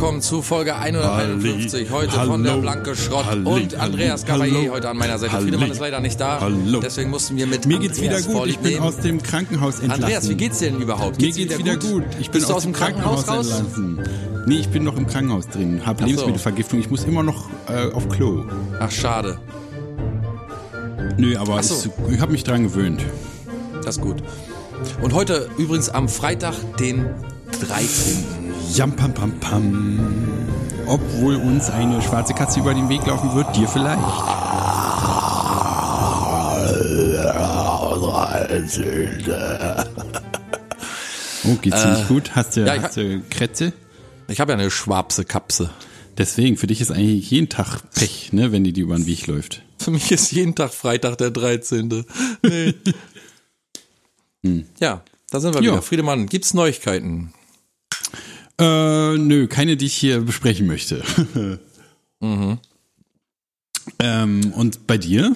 Willkommen zu Folge 151. Heute Hallo. von der Blanke Schrott Halli, und Andreas. Cavalier heute an meiner Seite. Halli. Friedemann ist leider nicht da. Hallo. Deswegen mussten wir mit Mir geht's wieder Andreas gut. Ich vorlieb bin aus dem Krankenhaus entlassen. Andreas, wie geht's dir denn überhaupt? Mir geht's wieder gut. Ich bin Bist du aus dem Krankenhaus, raus? entlassen. Nee, ich bin noch im Krankenhaus drin. Hab so. Lebensmittelvergiftung. Ich muss immer noch äh, auf Klo. Ach, schade. Nö, aber Ach so. es, ich habe mich dran gewöhnt. Das ist gut. Und heute übrigens am Freitag, den 13. Jam pam pam pam. Obwohl uns eine schwarze Katze über den Weg laufen wird, dir vielleicht. Oh, geht's nicht gut? Hast du, ja, hast du Krätze? Ich habe ja eine schwarze Kapse. Deswegen, für dich ist eigentlich jeden Tag Pech, ne, wenn die dir über den Weg läuft. Für mich ist jeden Tag Freitag der 13. Nee. Ja, da sind wir Hm. Ja. wieder. Friedemann, gibt's Neuigkeiten? Äh, nö, keine, die ich hier besprechen möchte. Mhm. ähm, und bei dir?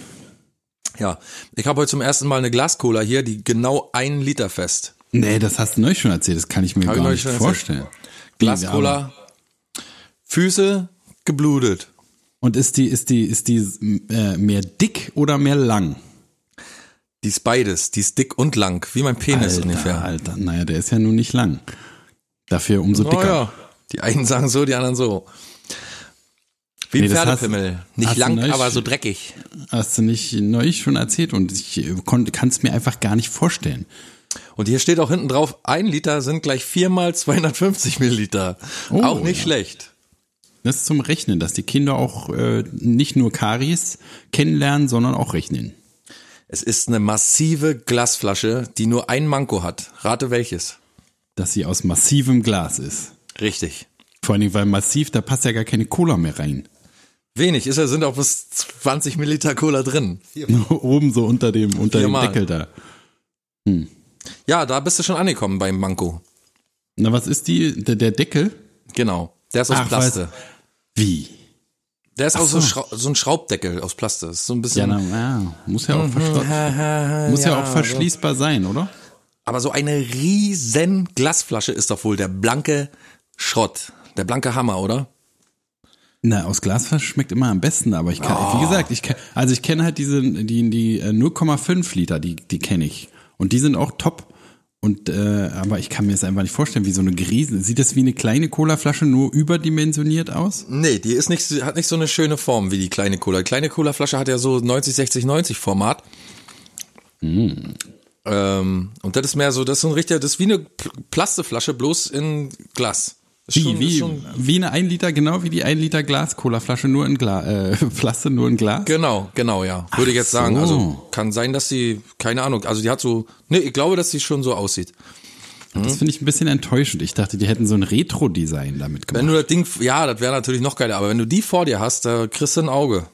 Ja, ich habe heute zum ersten Mal eine Glascola hier, die genau einen Liter fest. Nee, das hast du neulich schon erzählt, das kann ich mir Hab ich gar neulich nicht vorstellen. Glascola, Füße geblutet. Und ist die, ist die, ist die äh, mehr dick oder mehr lang? Die ist beides, die ist dick und lang, wie mein Penis Alter, ungefähr. Alter, naja, der ist ja nun nicht lang. Dafür umso dicker. Naja, die einen sagen so, die anderen so. Wie ein Nee, das hast- Pferdepimmel. Nicht hast lang, neulich- aber so dreckig. Hast du nicht neulich schon erzählt und ich kann es mir einfach gar nicht vorstellen. Und hier steht auch hinten drauf, ein Liter sind gleich viermal 250 Milliliter. Oh, auch nicht ja. schlecht. Das ist zum Rechnen, dass die Kinder auch äh, nicht nur Karies kennenlernen, sondern auch rechnen. Es ist eine massive Glasflasche, die nur ein Manko hat. Rate welches? Dass sie aus massivem Glas ist. Richtig. Vor allen Dingen, weil massiv, da passt ja gar keine Cola mehr rein. Wenig, ist ja, sind auch bis 20 Milliliter Cola drin. Oben so unter dem, unter dem. Deckel da. Ja, da bist du schon angekommen beim Manko. Na, was ist die, der, der Deckel? Genau. Der ist aus Ach, Plaste. Wie? Der ist auch so, so. Ein Schraubdeckel aus Plaste. Ist so ein Ja, bisschen. na, ja, muss ja auch, verschlossen, muss ja, auch verschließbar sein, oder? Aber so eine riesen Glasflasche ist doch wohl der blanke Schrott. Der blanke Hammer, oder? Na, aus Glasflasche schmeckt immer am besten, aber ich kann, wie gesagt, ich kenn, also ich kenne halt diese, die, die äh, 0,5 Liter, die, die kenne ich. Und die sind auch top. Und, äh, aber ich kann mir das einfach nicht vorstellen, wie so eine Riesen, sieht das wie eine kleine Colaflasche nur überdimensioniert aus? Nee, die ist nicht, hat nicht so eine schöne Form wie die kleine Cola. Die kleine Cola-Flasche hat ja so 90, 60, 90 Format. Ähm, und das ist mehr so, das ist so ein richtiger, das ist wie eine Pl- Plasteflasche, bloß in Glas. Wie, schon- wie, schon- wie eine 1 Liter, genau wie die 1 Liter Glas-Cola-Flasche, nur in Glas, äh, Plaste nur in Glas? Genau, genau, ja. Würde ich jetzt so. sagen. Also kann sein, dass sie, keine Ahnung, also die hat so, nee, ich glaube, dass sie schon so aussieht. Das finde ich ein bisschen enttäuschend. Ich dachte, die hätten so ein Retro-Design damit Wenn gemacht. du das Ding, ja, das wäre natürlich noch geiler, aber wenn du die vor dir hast, da kriegst du ein Auge.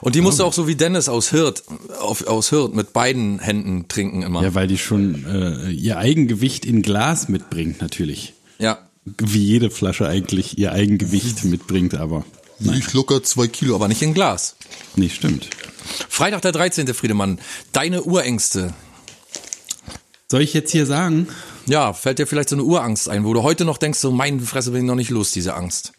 Und die musst du auch so wie Dennis aus Hirt, auf, aus Hirt mit beiden Händen trinken immer. Ja, weil die schon äh, ihr Eigengewicht in Glas mitbringt, natürlich. Ja. Wie jede Flasche eigentlich ihr Eigengewicht mitbringt, aber Ich locker zwei Kilo, aber nicht in Glas. nicht stimmt. Freitag der 13. Friedemann, deine Urängste. Soll ich jetzt hier sagen? Ja, fällt dir vielleicht so eine Urangst ein, wo du heute noch denkst, so meine Fresse bin ich noch nicht los, diese Angst.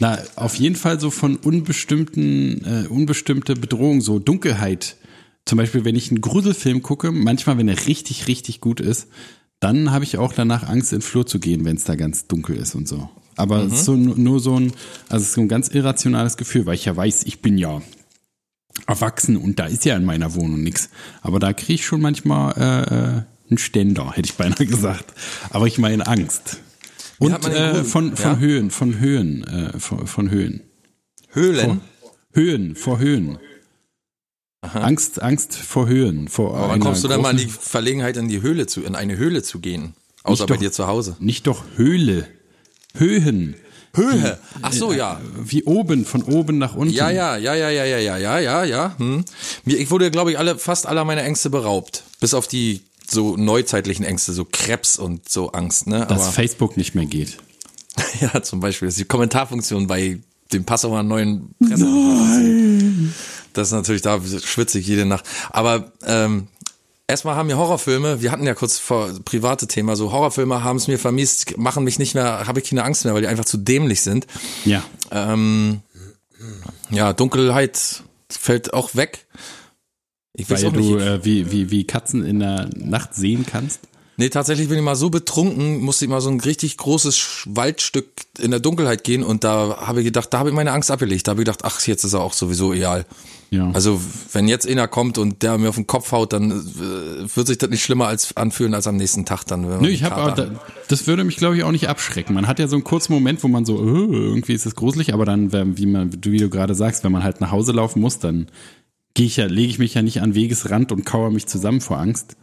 Na, auf jeden Fall so von unbestimmten, äh, unbestimmte Bedrohung, so Dunkelheit. Zum Beispiel, wenn ich einen Gruselfilm gucke, manchmal, wenn er richtig, richtig gut ist, dann habe ich auch danach Angst, in den Flur zu gehen, wenn es da ganz dunkel ist und so. Aber es ist so, nur so ein, also so ein ganz irrationales Gefühl, weil ich ja weiß, ich bin ja erwachsen und da ist ja in meiner Wohnung nichts. Aber da kriege ich schon manchmal äh, äh, einen Ständer, hätte ich beinahe gesagt. Aber ich meine Angst. Und äh, von, von Ja? Höhen, von Höhen, äh, von, von Höhen. Höhlen? Höhen, vor Höhen. Angst, Angst vor Höhen. Vor Aber wann kommst du dann mal in die Verlegenheit, in die Höhle zu, in eine Höhle zu gehen? Außer bei doch- dir zu Hause. Nicht doch Höhle. Höhen. Höhe. Ach so, ja. Wie oben, von oben nach unten. Ja, ja, ja, ja, ja, ja, ja, ja, ja, ja. Hm. Ich wurde, glaube ich, alle, fast aller meiner Ängste beraubt. Bis auf die so neuzeitlichen Ängste, so Krebs und so Angst, ne? Dass Aber Facebook nicht mehr geht. ja, zum Beispiel das ist die Kommentarfunktion bei dem Passauer neuen Presse. Das ist natürlich, da schwitze ich jede Nacht. Aber ähm, erstmal haben mir Horrorfilme, wir hatten ja kurz vor private Thema, so Horrorfilme haben es mir vermisst, machen mich nicht mehr, habe ich keine Angst mehr, weil die einfach zu dämlich sind. Ja. Ähm, ja, Dunkelheit fällt auch weg. Ich weiß weil auch du äh, wie, wie, wie Katzen in der Nacht sehen kannst. Nee, tatsächlich bin ich mal so betrunken, musste ich mal so ein richtig großes Waldstück in der Dunkelheit gehen und da habe ich gedacht, da habe ich meine Angst abgelegt. Da habe ich gedacht, ach, jetzt ist er auch sowieso egal. Ja. Also wenn jetzt einer kommt und der mir auf den Kopf haut, dann äh, wird sich das nicht schlimmer als anfühlen als am nächsten Tag dann. Nö, ich habe das würde mich glaube ich auch nicht abschrecken. Man hat ja so einen kurzen Moment, wo man so oh, irgendwie ist es gruselig, aber dann wie man wie du gerade sagst, wenn man halt nach Hause laufen muss, dann gehe ich ja lege ich mich ja nicht an Wegesrand und kauere mich zusammen vor Angst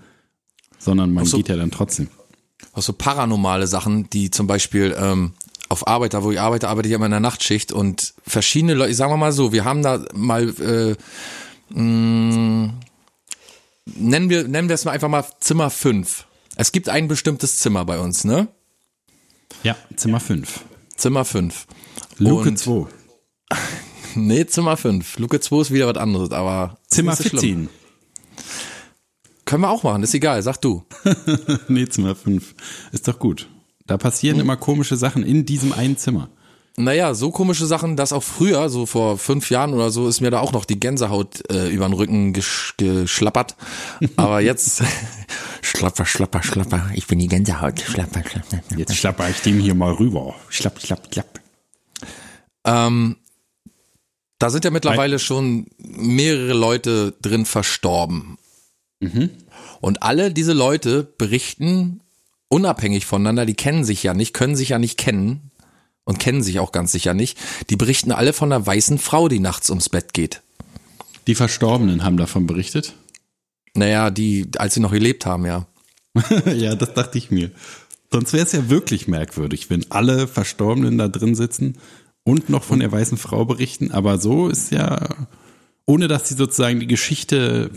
sondern man so, geht ja dann trotzdem. Auch so paranormale Sachen, die zum Beispiel ähm, auf Arbeit, da wo ich arbeite, arbeite ich immer in der Nachtschicht und verschiedene Leute, sagen wir mal so, wir haben da mal äh, mh, mm, nennen wir nennen wir es mal einfach mal Zimmer 5. Es gibt ein bestimmtes Zimmer bei uns, ne? Ja, Zimmer 5. Zimmer 5. Luke 2. nee, Zimmer 5. Luke 2 ist wieder was anderes, aber Zimmer 14. Können wir auch machen, ist egal, sag du. nee, Zimmer 5. Ist doch gut. Da passieren hm. immer komische Sachen in diesem einen Zimmer. Naja, so komische Sachen, dass auch früher, so vor fünf Jahren oder so, ist mir da auch noch die Gänsehaut äh, über den Rücken gesch geschlappert. Aber jetzt schlapper, schlapper, schlapper. Ich bin die Gänsehaut. Schlapper, schlapper. Jetzt schlapper ich dem hier mal rüber. Schlapp, schlapp, schlapp. Ähm, da sind ja mittlerweile schon mehrere Leute drin verstorben. Mhm. Und alle diese Leute berichten unabhängig voneinander, die kennen sich ja nicht, können sich ja nicht kennen und kennen sich auch ganz sicher nicht. Die berichten alle von einer weißen Frau, die nachts ums Bett geht. Die Verstorbenen haben davon berichtet? Naja, die, als sie noch gelebt haben, ja. ja, das dachte ich mir. Sonst wäre es ja wirklich merkwürdig, wenn alle Verstorbenen da drin sitzen und noch von der weißen Frau berichten. Aber so ist ja, ohne dass sie sozusagen die Geschichte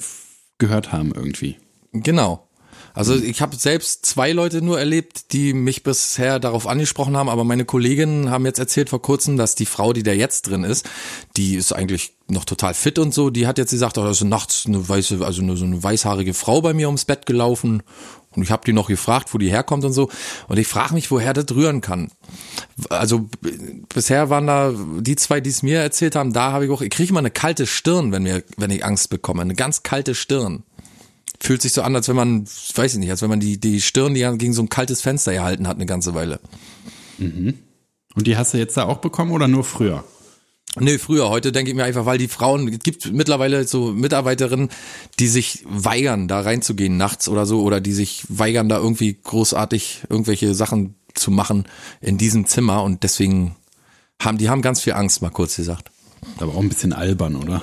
gehört haben irgendwie. Genau. Also ich habe selbst zwei Leute nur erlebt, die mich bisher darauf angesprochen haben, aber meine Kolleginnen haben jetzt erzählt vor kurzem, dass die Frau, die da jetzt drin ist, die ist eigentlich noch total fit und so, die hat jetzt gesagt, oh, da ist nachts eine weiße, also eine, so eine weißhaarige Frau bei mir ums Bett gelaufen und ich habe die noch gefragt, wo die herkommt und so und ich frage mich, woher das rühren kann. Also bisher waren da die zwei, die es mir erzählt haben, da habe ich auch, ich kriege immer eine kalte Stirn, wenn mir, wenn ich Angst bekomme, eine ganz kalte Stirn fühlt sich so an, als wenn man, weiß ich nicht, als wenn man die, die Stirn die gegen so ein kaltes Fenster gehalten hat eine ganze Weile. Mhm. Und die hast du jetzt da auch bekommen oder nur früher? Nee, früher. Heute denke ich mir einfach, weil die Frauen, es gibt mittlerweile so Mitarbeiterinnen, die sich weigern, da reinzugehen nachts oder so, oder die sich weigern, da irgendwie großartig irgendwelche Sachen zu machen in diesem Zimmer und deswegen haben, die haben ganz viel Angst, mal kurz gesagt. Aber auch ein bisschen albern, oder?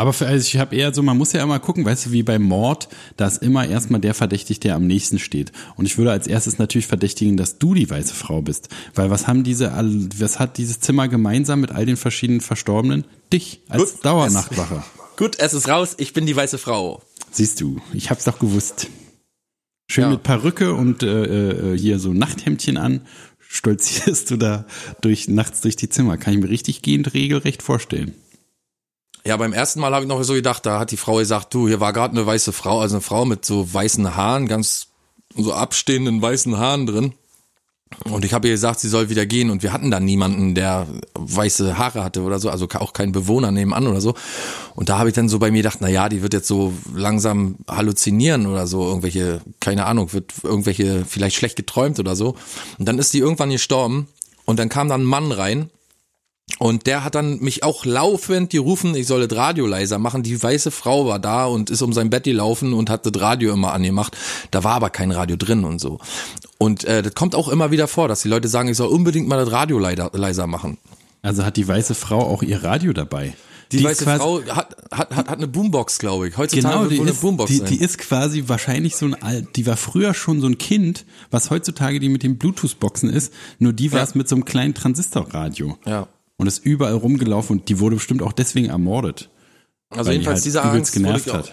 Aber für, also ich habe eher so, man muss ja immer gucken, weißt du, wie beim Mord, da ist immer erstmal der verdächtigt, der am nächsten steht. Und ich würde als erstes natürlich verdächtigen, dass du die weiße Frau bist. Weil was haben diese, was hat dieses Zimmer gemeinsam mit all den verschiedenen Verstorbenen? Dich als Gut, Dauernachtwache. Es, gut, es ist raus, ich bin die weiße Frau. Siehst du, ich hab's doch gewusst. Schön ja. mit Perücke und äh, äh, hier so Nachthemdchen an, stolzierst du da durch nachts durch die Zimmer. Kann ich mir richtig gehend regelrecht vorstellen. Ja, beim ersten Mal habe ich noch so gedacht, da hat die Frau gesagt, du, hier war gerade eine weiße Frau, also eine Frau mit so weißen Haaren, ganz so abstehenden weißen Haaren drin. Und ich habe ihr gesagt, sie soll wieder gehen und wir hatten dann niemanden, der weiße Haare hatte oder so, also auch kein Bewohner nebenan oder so. Und da habe ich dann so bei mir gedacht, na ja, die wird jetzt so langsam halluzinieren oder so, irgendwelche, keine Ahnung, wird irgendwelche vielleicht schlecht geträumt oder so. Und dann ist die irgendwann gestorben und dann kam dann ein Mann rein und der hat dann mich auch laufend gerufen, ich solle das Radio leiser machen. Die weiße Frau war da und ist um sein Bett gelaufen und hat das Radio immer angemacht. Da war aber kein Radio drin und so. Und äh, das kommt auch immer wieder vor, dass die Leute sagen, ich soll unbedingt mal das Radio leiser, machen. Also hat die weiße Frau auch ihr Radio dabei? Die, die weiße Frau hat, hat, hat, hat eine Boombox, glaube ich. Heutzutage genau, die wohl eine ist, Boombox die, die ist quasi wahrscheinlich so ein alt, die war früher schon so ein Kind, was heutzutage die mit den Bluetooth-Boxen ist, nur die war es mit so einem kleinen Transistorradio. Ja und ist überall rumgelaufen und die wurde bestimmt auch deswegen ermordet. Also jedenfalls halt diese Angst genervt auch, hat.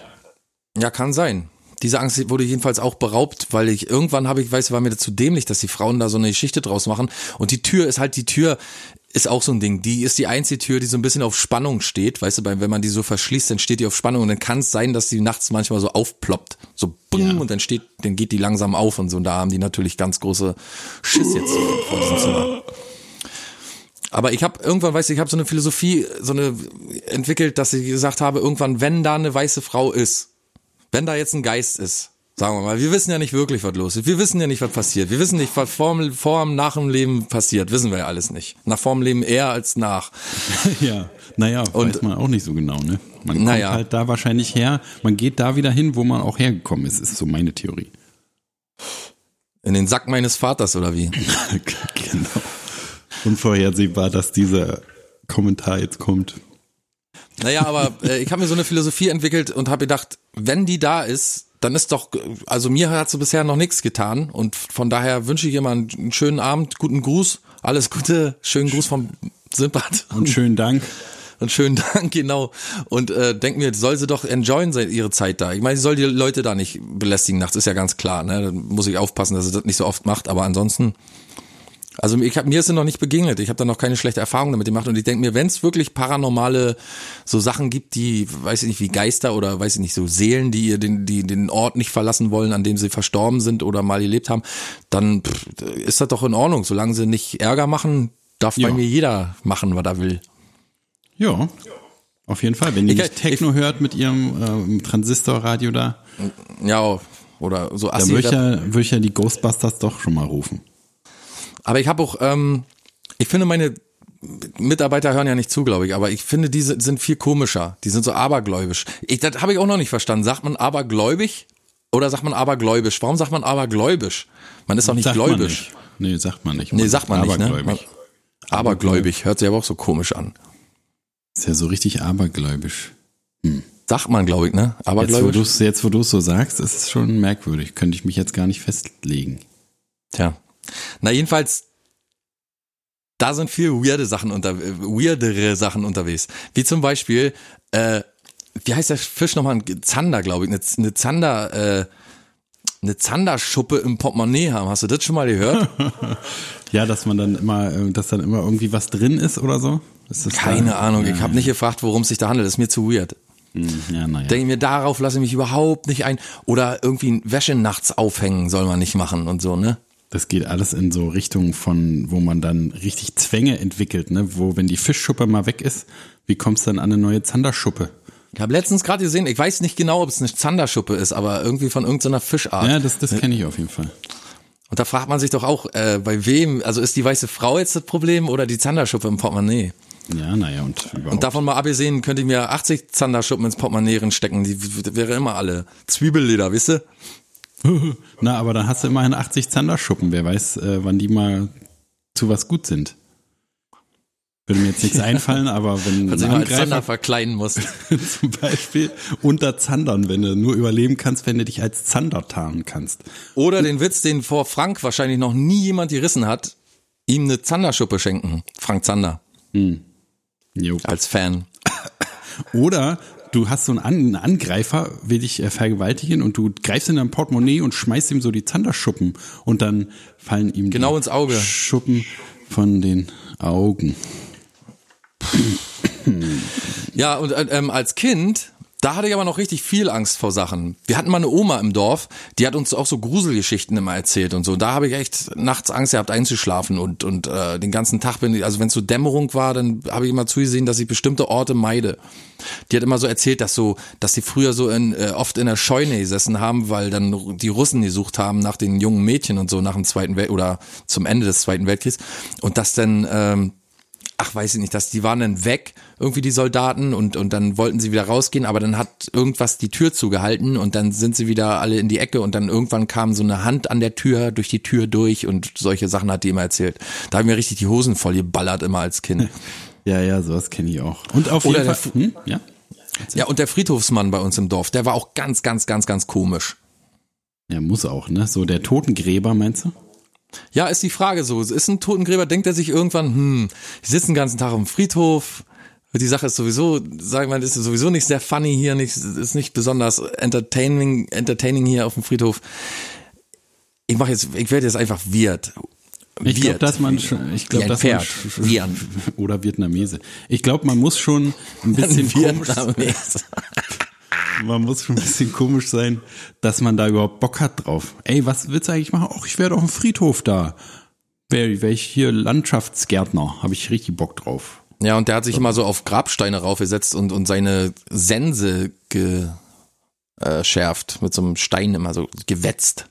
Ja, kann sein. Diese Angst wurde jedenfalls auch beraubt, weil ich irgendwann habe ich, weiß, war mir zu dämlich, dass die Frauen da so eine Geschichte draus machen. Und die Tür ist halt die Tür, ist auch so ein Ding. Die ist die einzige Tür, die so ein bisschen auf Spannung steht. Weißt du, wenn man die so verschließt, dann steht die auf Spannung und dann kann es sein, dass die nachts manchmal so aufploppt. So bumm ja. und dann steht, dann geht die langsam auf und so. Und da haben die natürlich ganz große Schiss jetzt vor diesem Zimmer. Aber ich habe irgendwann, weiß ich, ich habe so eine Philosophie, so eine entwickelt, dass ich gesagt habe, irgendwann, wenn da eine weiße Frau ist, wenn da jetzt ein Geist ist, sagen wir mal, wir wissen ja nicht wirklich, was los ist. Wir wissen ja nicht, was passiert. Wir wissen nicht, was vor, vor dem, nach dem Leben passiert. Wissen wir ja alles nicht. Nach vor dem Leben eher als nach. ja, naja, und, weiß man auch nicht so genau, ne? Man kommt naja. halt da wahrscheinlich her. Man geht da wieder hin, wo man auch hergekommen ist, ist so meine Theorie. In den Sack meines Vaters, oder wie? genau. Unvorhersehbar, dass dieser Kommentar jetzt kommt. Naja, aber äh, ich habe mir so eine Philosophie entwickelt und habe gedacht, wenn die da ist, dann ist doch, also mir hat sie bisher noch nichts getan und von daher wünsche ich ihr mal einen schönen Abend, guten Gruß, alles Gute, schönen Gruß vom Simpat. Und schönen Dank. Und schönen Dank, genau. Und äh, denk mir, soll sie doch enjoyen ihre Zeit da. Ich meine, sie soll die Leute da nicht belästigen nachts, ist ja ganz klar. Ne? Da muss ich aufpassen, dass sie das nicht so oft macht. Aber ansonsten also ich hab, mir ist noch nicht begegnet. Ich habe da noch keine schlechte Erfahrung damit gemacht. Und ich denke mir, wenn es wirklich paranormale so Sachen gibt, die, weiß ich nicht, wie Geister oder weiß ich nicht, so Seelen, die ihr den, die den Ort nicht verlassen wollen, an dem sie verstorben sind oder mal gelebt haben, dann pff, ist das doch in Ordnung. Solange sie nicht Ärger machen, darf ja. bei mir jeder machen, was er will. Ja, auf jeden Fall. Wenn ihr nicht Techno ich, hört mit ihrem äh, Transistorradio da. Ja, oder so Assi. Da würde ich, ja, würd ich ja die Ghostbusters doch schon mal rufen. Aber ich habe auch, ähm, ich finde meine Mitarbeiter hören ja nicht zu, glaube ich, aber ich finde, diese sind viel komischer. Die sind so abergläubisch. Ich, das habe ich auch noch nicht verstanden. Sagt man abergläubig oder sagt man abergläubisch? Warum sagt man abergläubisch? Man ist doch nicht sagt gläubisch. Nicht. Nee, sagt man nicht. Man nee, sagt man nicht, ne? Man, abergläubig. Hört sich aber auch so komisch an. Ist ja so richtig abergläubisch. Hm. Sagt man, glaube ich, ne? Abergläubisch. Jetzt, wo du es so sagst, ist es schon merkwürdig. Könnte ich mich jetzt gar nicht festlegen. Tja, na, jedenfalls, da sind viel weirde Sachen unter, weirdere Sachen unterwegs. Wie zum Beispiel, äh, wie heißt der Fisch nochmal? Zander, glaube ich. Eine, eine Zander, äh, eine Zanderschuppe im Portemonnaie haben. Hast du das schon mal gehört? ja, dass man dann immer, äh, dass dann immer irgendwie was drin ist oder so? Keine da? Ahnung. Ja, ich habe nicht gefragt, worum es sich da handelt. Das ist mir zu weird. Hm, ja, naja. Denke mir, darauf lasse ich mich überhaupt nicht ein. Oder irgendwie Wäsche nachts aufhängen soll man nicht machen und so, ne? Das geht alles in so Richtungen von, wo man dann richtig Zwänge entwickelt, ne? Wo, wenn die Fischschuppe mal weg ist, wie kommst du dann an eine neue Zanderschuppe? Ich habe letztens gerade gesehen, ich weiß nicht genau, ob es eine Zanderschuppe ist, aber irgendwie von irgendeiner Fischart. Ja, das, das kenne ich auf jeden Fall. Und da fragt man sich doch auch, äh, bei wem, also ist die weiße Frau jetzt das Problem oder die Zanderschuppe im Portemonnaie? Ja, naja, und überhaupt. Und davon mal abgesehen, könnte ich mir 80 Zanderschuppen ins Portemonnaie stecken, die wäre immer alle. Zwiebelleder, wisst ihr? Na, aber dann hast du immerhin 80 Zanderschuppen. Wer weiß, äh, wann die mal zu was gut sind. Würde mir jetzt nichts einfallen, aber wenn du als Zander verkleiden musst. zum Beispiel unter Zandern, wenn du nur überleben kannst, wenn du dich als Zander tarnen kannst. Oder den Witz, den vor Frank wahrscheinlich noch nie jemand gerissen hat, ihm eine Zanderschuppe schenken. Frank Zander. Hm. Jo. Als Fan. Oder du hast so einen, einen Angreifer, will dich äh, vergewaltigen und du greifst in dein Portemonnaie und schmeißt ihm so die Zanderschuppen und dann fallen ihm genau ins Auge Schuppen von den Augen. Ja, und äh, ähm, als Kind da hatte ich aber noch richtig viel Angst vor Sachen. Wir hatten mal eine Oma im Dorf, die hat uns auch so Gruselgeschichten immer erzählt und so. Da habe ich echt nachts Angst gehabt einzuschlafen und und äh, den ganzen Tag bin ich, also wenn es so Dämmerung war, dann habe ich immer zugesehen, dass ich bestimmte Orte meide. Die hat immer so erzählt, dass so, dass sie früher so in, äh, oft in der Scheune gesessen haben, weil dann die Russen gesucht haben nach den jungen Mädchen und so nach dem Zweiten Welt oder zum Ende des Zweiten Weltkriegs und dass dann ähm, ach weiß ich nicht, dass die waren dann weg, irgendwie die Soldaten und und dann wollten sie wieder rausgehen, aber dann hat irgendwas die Tür zugehalten und dann sind sie wieder alle in die Ecke und dann irgendwann kam so eine Hand an der Tür durch die Tür durch und solche Sachen hat die immer erzählt. Da haben mir richtig die Hosen voll geballert immer als Kind. Ja, ja, sowas kenne ich auch. Und auf Oder jeden Fall, hm? ja. Ja, und der Friedhofsmann bei uns im Dorf, der war auch ganz, ganz, ganz, ganz komisch. Ja, muss auch, ne? So der Totengräber, meinst du? Ja, ist die Frage so. Ist ein Totengräber, denkt er sich irgendwann, hm, ich sitze den ganzen Tag im Friedhof, Die Sache ist sowieso, sagen wir mal, ist sowieso nicht sehr funny hier, nicht, ist nicht besonders entertaining, entertaining hier auf dem Friedhof. Ich mache jetzt, ich werde jetzt einfach Wirt. Ich glaube, dass man schon, ich glaube, dass Pferd. man Wian. oder Vietnamese. Ich glaube, man muss schon ein bisschen Vietnamese. man muss schon ein bisschen komisch sein, dass man da überhaupt Bock hat drauf. Ey, was willst du eigentlich machen? Ach, ich werde auf dem Friedhof da. Wäre wär ich hier Landschaftsgärtner, habe ich richtig Bock drauf. Ja, und der hat sich immer so auf Grabsteine raufgesetzt und, und seine Sense geschärft, mit so einem Stein immer so gewetzt.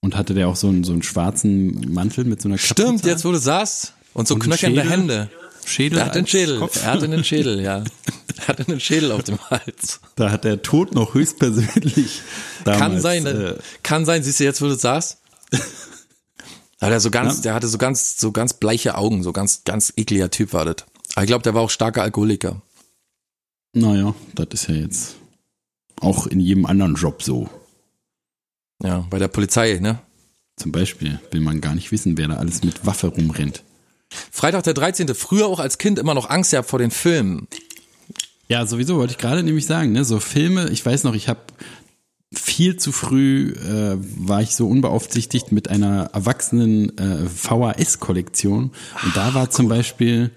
Und hatte der auch so einen, so einen schwarzen Mantel mit so einer Kapuze? Stimmt, jetzt wo du sagst. Und so Und knöchernde? Hände. Schädel Er hat den als Schädel. Kopf. Er hatte einen Schädel, ja. Er hatte einen Schädel auf dem Hals. Da hat der Tod noch höchstpersönlich damals, Kann sein, äh, kann sein, siehst du jetzt, wo du sagst? Hat er so ganz, Ja. der hatte so ganz, so ganz bleiche Augen, so ganz, ganz ekliger Typ war das. Aber ich glaube, der war auch starker Alkoholiker. Naja, das ist ja jetzt auch in jedem anderen Job so. Ja, bei der Polizei, ne? Zum Beispiel will man gar nicht wissen, wer da alles mit Waffe rumrennt. Freitag der 13. Früher auch als Kind immer noch Angst gehabt vor den Filmen. Ja, sowieso wollte ich gerade nämlich sagen, ne, so Filme, ich weiß noch, ich habe viel zu früh äh, war ich so unbeaufsichtigt mit einer erwachsenen äh, VHS-Kollektion und da war zum Beispiel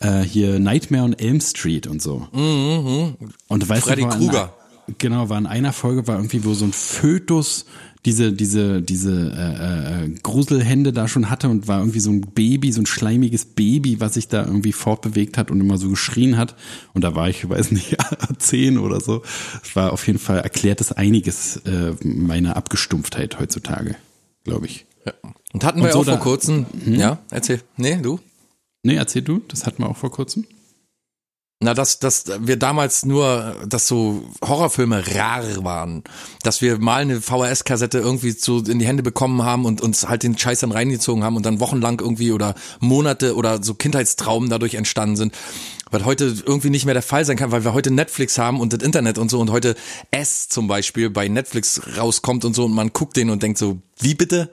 äh, hier Nightmare on Elm Street und so. Und weißt Freddy du, Krueger. Genau, war in einer Folge war irgendwie, wo so ein Fötus diese diese diese äh, äh, Gruselhände da schon hatte und war irgendwie so ein Baby, so ein schleimiges Baby, was sich da irgendwie fortbewegt hat und immer so geschrien hat. Und da war ich, ich weiß nicht, zehn oder so. Es war auf jeden Fall erklärt es einiges äh, meiner Abgestumpftheit heutzutage, glaube ich. Ja. Und hatten Und wir so auch vor kurzem. Ja, erzähl. Nee, du? Nee, erzähl du, das hatten wir auch vor kurzem. Na, dass, dass wir damals nur, dass so Horrorfilme rar waren. Dass wir mal eine VHS-Kassette irgendwie so in die Hände bekommen haben und uns halt den Scheiß dann reingezogen haben und dann wochenlang irgendwie oder Monate oder so Kindheitstraumen dadurch entstanden sind. Was heute irgendwie nicht mehr der Fall sein kann, weil wir heute Netflix haben und das Internet und so und heute S zum Beispiel bei Netflix rauskommt und so und man guckt den und denkt so, wie bitte?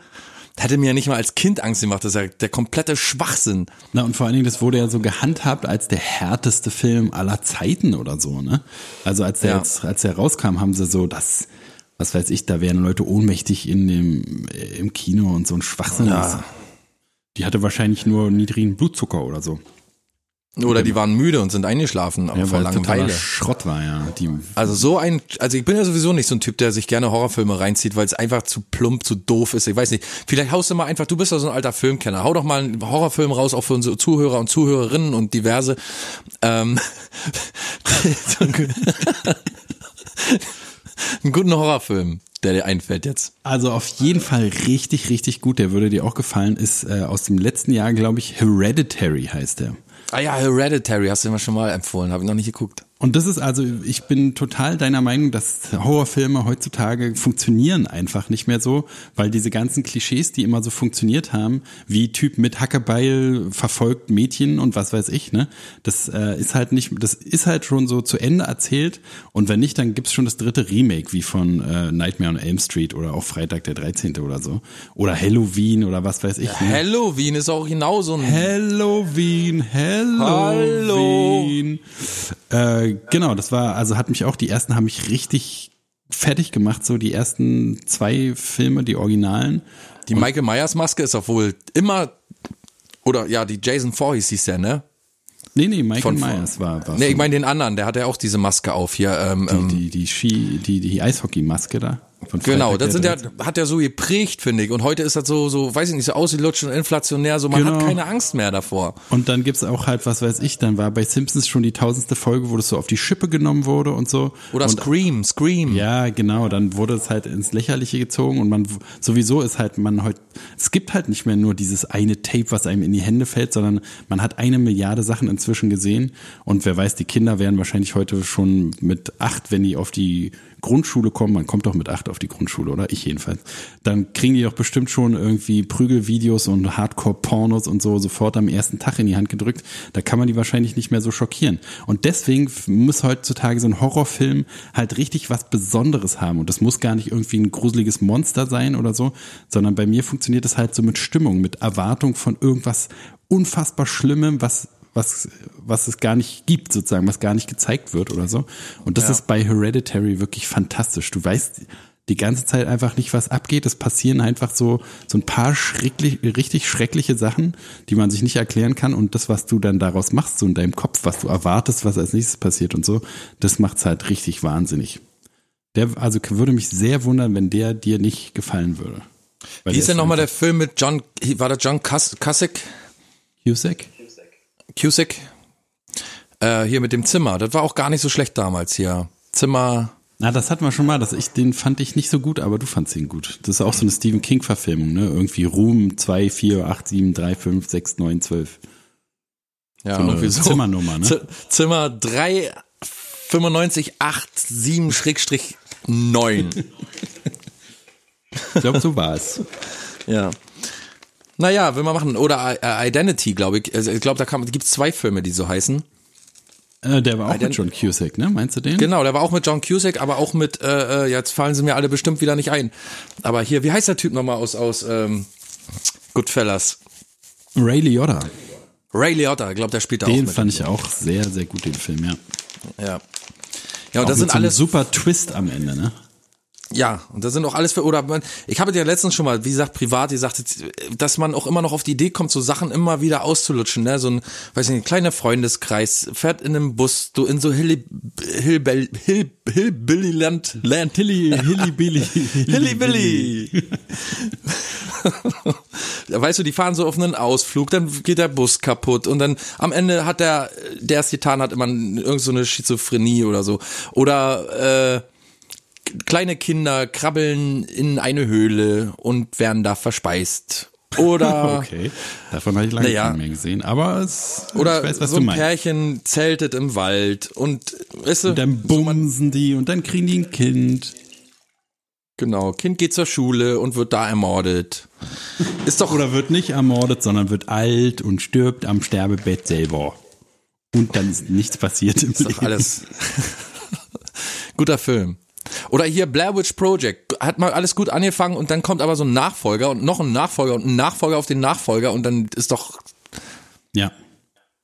Hätte mir ja nicht mal als Kind Angst gemacht. Das ist ja der komplette Schwachsinn. Na und vor allen Dingen, das wurde ja so gehandhabt als der härteste Film aller Zeiten oder so, ne? Also als der Ja. jetzt, als der rauskam, haben sie so das, was weiß ich, da wären Leute ohnmächtig in dem äh, im Kino und so ein Schwachsinn. Ja. Die hatte wahrscheinlich nur niedrigen Blutzucker oder so. Oder die waren müde und sind eingeschlafen Ja, vor weil es totaler Langeweile. Schrott war, ja. Die, Also so ein, also ich bin ja sowieso nicht so ein Typ, der sich gerne Horrorfilme reinzieht, weil es einfach zu plump, zu doof ist. Ich weiß nicht. Vielleicht haust du mal einfach, du bist ja so ein alter Filmkenner. Hau doch mal einen Horrorfilm raus, auch für unsere Zuhörer und Zuhörerinnen und diverse. Ähm, einen guten Horrorfilm, der dir einfällt jetzt. also auf jeden Fall richtig, richtig gut. Der würde dir auch gefallen. Ist äh, aus dem letzten Jahr, glaube ich, Hereditary heißt der. Ah ja, Hereditary, hast du mir schon mal empfohlen, habe ich noch nicht geguckt. Und das ist also, ich bin total deiner Meinung, dass Horrorfilme heutzutage funktionieren einfach nicht mehr so, weil diese ganzen Klischees, die immer so funktioniert haben, wie Typ mit Hackebeil verfolgt Mädchen und was weiß ich, ne, das äh, ist halt nicht, das ist halt schon so zu Ende erzählt und wenn nicht, dann gibt's schon das dritte Remake, wie von äh, Nightmare on Elm Street oder auch Freitag der 13. oder so. Oder Halloween oder was weiß ich. ne? Halloween ist auch genauso ein Halloween, Halloween. Äh, genau, das war, also hat mich auch, die ersten haben mich richtig fertig gemacht, so die ersten zwei Filme, die Originalen. Die Michael Myers Maske ist auch wohl immer, oder ja, die Jason Voorhees hieß der, ne? Nee, nee, Michael Von- Myers war, war Nee, ich meine den anderen, der hat ja auch diese Maske auf hier. Ähm, ähm, die, die Ski, die, die Eishockey-Maske da. Genau, das sind ja, hat ja so geprägt, finde ich. Und heute ist das so, so, weiß ich nicht, so ausgelutscht und inflationär, so man hat Genau. keine Angst mehr davor. Und dann gibt's auch halt, was weiß ich, dann war bei Simpsons schon die tausendste Folge, wo das so auf die Schippe genommen wurde und so. Oder und Scream, Scream. Ja, genau, dann wurde es halt ins Lächerliche gezogen und man sowieso ist halt man heute es gibt halt nicht mehr nur dieses eine Tape, was einem in die Hände fällt, sondern man hat eine Milliarde Sachen inzwischen gesehen und wer weiß, die Kinder werden wahrscheinlich heute schon mit acht, wenn die auf die Grundschule kommen, man kommt doch mit acht auf die Grundschule, oder? Ich jedenfalls. Dann kriegen die doch bestimmt schon irgendwie Prügelvideos und Hardcore-Pornos und so sofort am ersten Tag in die Hand gedrückt. Da kann man die wahrscheinlich nicht mehr so schockieren. Und deswegen muss heutzutage so ein Horrorfilm halt richtig was Besonderes haben. Und das muss gar nicht irgendwie ein gruseliges Monster sein oder so, sondern bei mir funktioniert es halt so mit Stimmung, mit Erwartung von irgendwas unfassbar Schlimmem, was was, was es gar nicht gibt, sozusagen, was gar nicht gezeigt wird oder so. Und das Ja. ist bei Hereditary wirklich fantastisch. Du weißt die ganze Zeit einfach nicht, was abgeht. Es passieren einfach so, so ein paar schrecklich, richtig schreckliche Sachen, die man sich nicht erklären kann. Und das, was du dann daraus machst, so in deinem Kopf, was du erwartest, was als nächstes passiert und so, das macht's halt richtig wahnsinnig. Der, also würde mich sehr wundern, wenn der dir nicht gefallen würde. Wie ist der denn nochmal der Film mit John, war das John Cuss- Cusick? Cusack? Cusick? Äh, hier mit dem Zimmer. Das war auch gar nicht so schlecht damals hier. Zimmer. Na, das hatten wir schon mal. Das ich, den fand ich nicht so gut, aber du fandst ihn gut. Das ist auch so eine Stephen King-Verfilmung, ne? Irgendwie Ruhm 2, 4, 8, 7, 3, 5, 6, 9, 12. Ja, So irgendwie so. Zimmernummer, ne? Z Zimmer 3, 95, 8, 7, Schrägstrich 9. Ich glaube, so war es. ja. Naja, will man machen. Oder äh, Identity, glaube ich. Also, ich glaube, da gibt es zwei Filme, die so heißen. Äh, der war auch den- mit John Cusack, ne? Meinst du den? Genau, der war auch mit John Cusack, aber auch mit, äh, äh, jetzt fallen sie mir alle bestimmt wieder nicht ein. Aber hier, wie heißt der Typ nochmal aus, aus ähm, Goodfellas? Ray Liotta. Ray Liotta, ich glaube, der spielt da auch Den fand ich auch sehr, sehr gut, den Film, ja. Ja. Ja, und Auch das sind so alles super Twist am Ende, ne? Ja, und das sind auch alles für, oder man, ich habe dir letztens schon mal, wie gesagt, privat gesagt, dass man auch immer noch auf die Idee kommt, so Sachen immer wieder auszulutschen, ne? So ein, weiß nicht, ein kleiner Freundeskreis, fährt in einem Bus, du in so Hilly, Hillbell, Hill, Hillbillyland, Land, Hilly, Hilly Billy. Hillybilly. Da weißt du, die fahren so auf einen Ausflug, dann geht der Bus kaputt und dann am Ende hat der, der es getan hat, immer irgend so eine Schizophrenie oder so. Oder äh, kleine Kinder krabbeln in eine Höhle und werden da verspeist. Oder Okay, davon habe ich lange Naja. nicht mehr gesehen, aber es, oder ich weiß, was so ein. Pärchen zeltet im Wald und weißt du, Und dann bumsen die und dann kriegen die ein Kind. genau, Kind geht zur Schule und wird da ermordet. Ist doch Oder wird nicht ermordet, sondern wird alt und stirbt am Sterbebett selber. Und dann ist nichts passiert im Ist doch alles. Guter Film. Oder hier Blair Witch Project. Hat mal alles gut angefangen und dann kommt aber so ein Nachfolger und noch ein Nachfolger und ein Nachfolger auf den Nachfolger und dann ist doch, Ja.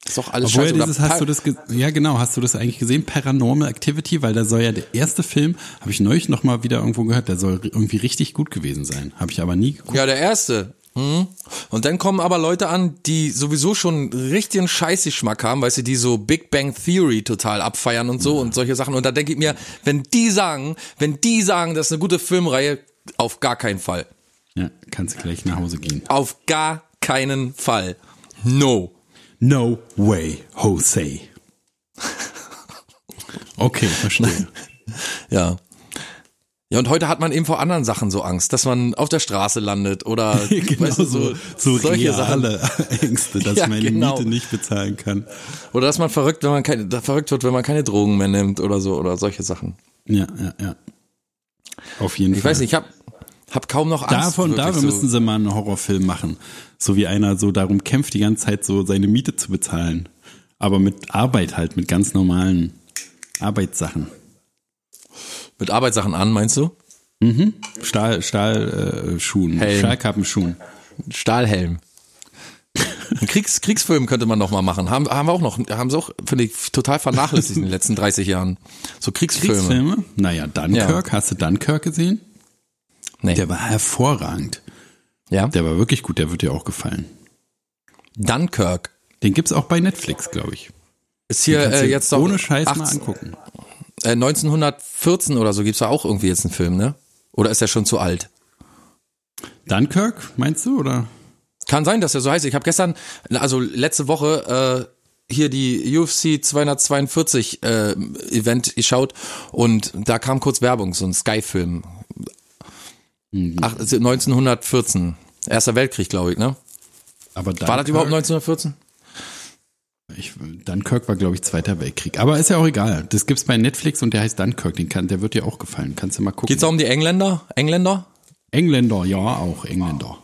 ist doch alles Obwohl scheiße. Oder dieses, hast du das, ja genau, hast du das eigentlich gesehen? Paranormal Activity, weil da soll ja der erste Film, habe ich neulich noch mal wieder irgendwo gehört, der soll irgendwie richtig gut gewesen sein. Habe ich aber nie geguckt. Ja, der erste. Mhm. Und dann kommen aber Leute an, die sowieso schon richtigen Scheißgeschmack haben, weißt du, die so Big Bang Theory total abfeiern und so und solche Sachen. Und da denke ich mir, wenn die sagen, wenn die sagen, das ist eine gute Filmreihe, auf gar keinen Fall. Ja, kannst du gleich nach Hause gehen. Auf gar keinen Fall. No. No way, Jose. Okay, verstehe. Ja. Ja, und heute hat man eben vor anderen Sachen so Angst, dass man auf der Straße landet oder genau weißt du, so, so solche Sachen. reale Ängste, dass Ja, ich meine genau. Miete nicht bezahlen kann. Oder dass man verrückt, wenn man keine, verrückt wird, wenn man keine Drogen mehr nimmt oder so oder solche Sachen. Ja, ja, ja. Auf jeden Ich Fall. weiß nicht, ich hab, hab kaum noch Angst. Davon, dafür so. müssen sie mal einen Horrorfilm machen. So wie einer so darum kämpft, die ganze Zeit so seine Miete zu bezahlen. Aber mit Arbeit halt, mit ganz normalen Arbeitssachen. Mit Arbeitssachen an, meinst du? Stahl, Stahlschuhen, äh. Stahlkappenschuhen. Stahlhelm. Ein Kriegs, Kriegsfilm könnte man noch mal machen. Haben, haben wir auch noch, haben sie auch, finde ich, total vernachlässigt in den letzten 30 Jahren. So Kriegsfilme. Kriegsfilme? Naja, Dunkirk, hast du Dunkirk gesehen? Nee. Der war hervorragend. ja. Der war wirklich gut, der wird dir auch gefallen. Dunkirk. Den gibt's auch bei Netflix, glaube ich. Ist hier äh, jetzt doch ohne Scheiß mal 18 angucken. Äh, 1914 oder so gibt's da auch irgendwie jetzt einen Film, ne? Oder ist der schon zu alt? Dunkirk, meinst du, oder? Kann sein, dass er so heißt. Ich habe gestern, also letzte Woche äh, hier die UFC 242 äh, Event geschaut und da kam kurz Werbung, so ein Sky-Film. Ach, 1914. Erster Weltkrieg, glaube ich, ne? Aber Dunkirk, War das überhaupt 1914? Ich, Dunkirk war, glaube ich, Zweiter Weltkrieg. Aber ist ja auch egal. Das gibt's bei Netflix und der heißt Dunkirk. Den kann, der wird dir auch gefallen. Kannst du mal gucken. Geht's auch um die Engländer? Engländer? Engländer, ja, auch Engländer.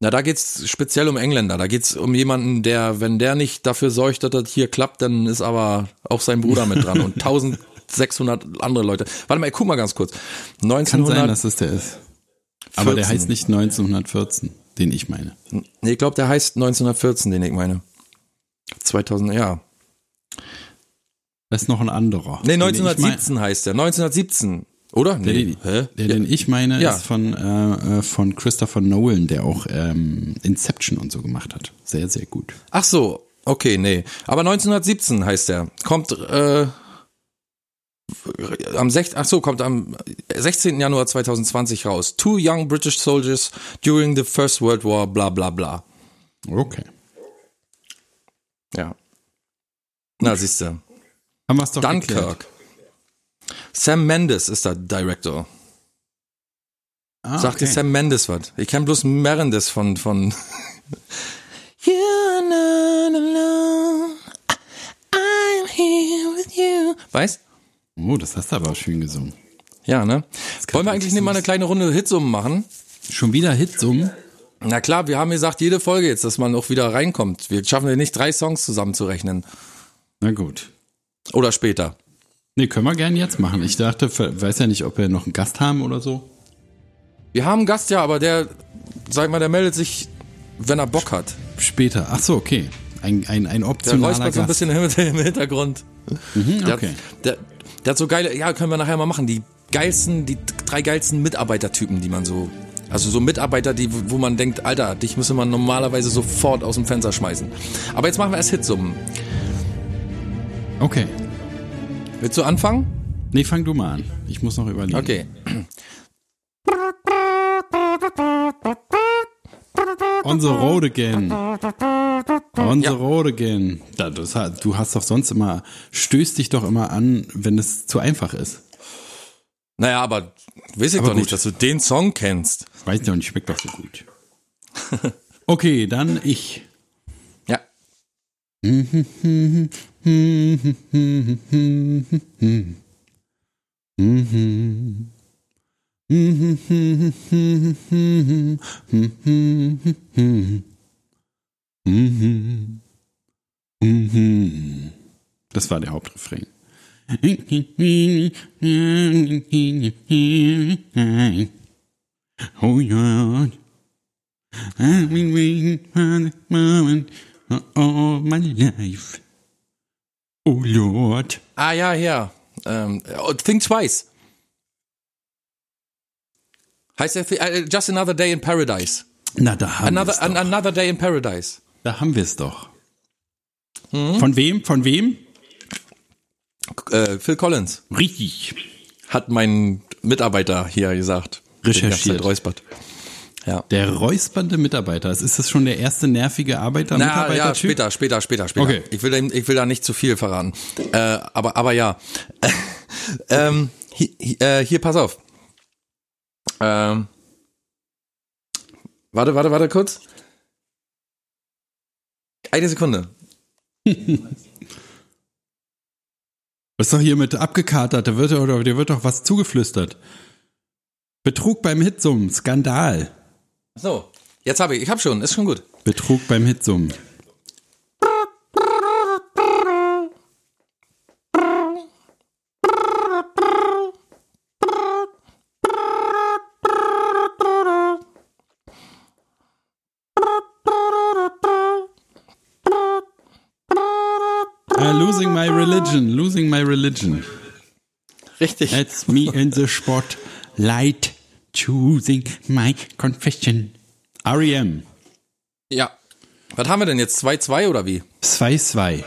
Na, da geht's speziell um Engländer. Da geht's um jemanden, der, wenn der nicht dafür sorgt, dass das hier klappt, dann ist aber auch sein Bruder mit dran und 1600 andere Leute. Warte mal, ich guck mal ganz kurz. Kann 1900, sein, dass es der ist. Aber der 14. heißt nicht 1914, den ich meine. nee, ich glaube, der heißt 1914, den ich meine. 2000, ja. Das ist noch ein anderer. Nee, Den ich 1917 heißt der. 1917. Oder? mein- Der, Nee. den, der, Ja. den ich meine, Ja. ist von, äh, äh, von Christopher Nolan, der auch ähm, Inception und so gemacht hat. Sehr, sehr gut. Ach so, okay, nee. Aber 1917 heißt der. Kommt äh, am 6, ach so, kommt am 16. Januar 2020 raus. Two young British soldiers during the First World War, bla bla bla. Okay. Ja. Na, siehst du. Haben wir es doch geklärt. Dunkirk. Sam Mendes ist der Director. Ah, Sagt dir okay. Sam Mendes was? Ich kenne bloß Merendes von, von You're not alone. I'm here with you. Weißt? Oh, das hast du aber schön gesungen. Ja, ne? Wollen wir eigentlich nicht mal eine kleine Runde Hitsummen machen? Schon wieder Hitsummen? Na klar, wir haben gesagt, jede Folge jetzt, dass man auch wieder reinkommt. Wir schaffen ja nicht, drei Songs zusammenzurechnen. Na gut. Oder später. Nee, können wir gern jetzt machen. Ich dachte, weiß ja nicht, ob wir noch einen Gast haben oder so. Wir haben einen Gast, ja, aber der, sag mal, der meldet sich, wenn er Bock hat. Später. Ach so, okay. Ein, ein, ein Der optionaler räuspert so ein Gast. bisschen im Hintergrund. Mhm, Der, okay. der, der hat so geile, ja, können wir nachher mal machen, die geilsten, die drei geilsten Mitarbeitertypen, die man so, also so Mitarbeiter, die, wo man denkt, Alter, dich müsste man normalerweise sofort aus dem Fenster schmeißen. Aber jetzt machen wir erst Hitsummen. Okay. Willst du anfangen? Nee, fang du mal an. Ich muss noch überlegen. Okay. On the road again. On the road again. Da, das, du hast doch sonst immer, stößt dich doch immer an, wenn es zu einfach ist. Naja, aber weiß ich Aber doch nicht, gut. dass du den Song kennst. Weiß nicht, und schmeckt doch so gut. Okay, dann ich. Ja. Das war der Hauptrefrain. Oh ja. I've been waiting for this moment for all my life. Oh Lord. Ah ja, ja. Ähm, oh, Think Twice. Heißt der äh, Just Another Day in Paradise. Na, da haben Another, an, another Day in Paradise. Da haben wir es doch. Von wem? Von wem? Äh, Phil Collins Richtig. hat mein Mitarbeiter hier gesagt. Recherchiert. Räuspert. Ja. Der räuspernde Mitarbeiter. Ist das schon der erste nervige Arbeiter, Na, Mitarbeiter ja, später, später, später, später. Okay. Ich will, da- ich will da nicht zu viel verraten. Äh, aber, aber ja. ähm, hier, hier, äh, hier, pass auf. Ähm, warte, warte, warte kurz. Eine Sekunde. Was ist doch hier mit abgekatert? Da wird, oder, dir wird doch was zugeflüstert. Betrug beim Hitsummen. Skandal. So, jetzt habe ich, ich habe schon, ist schon gut. Betrug beim Hitsummen. Uh, losing my religion, losing my religion. Richtig. That's me in the spotlight, choosing my confession. R.E.M. Ja. Was haben wir denn jetzt? 2-2 oder wie? 2-2.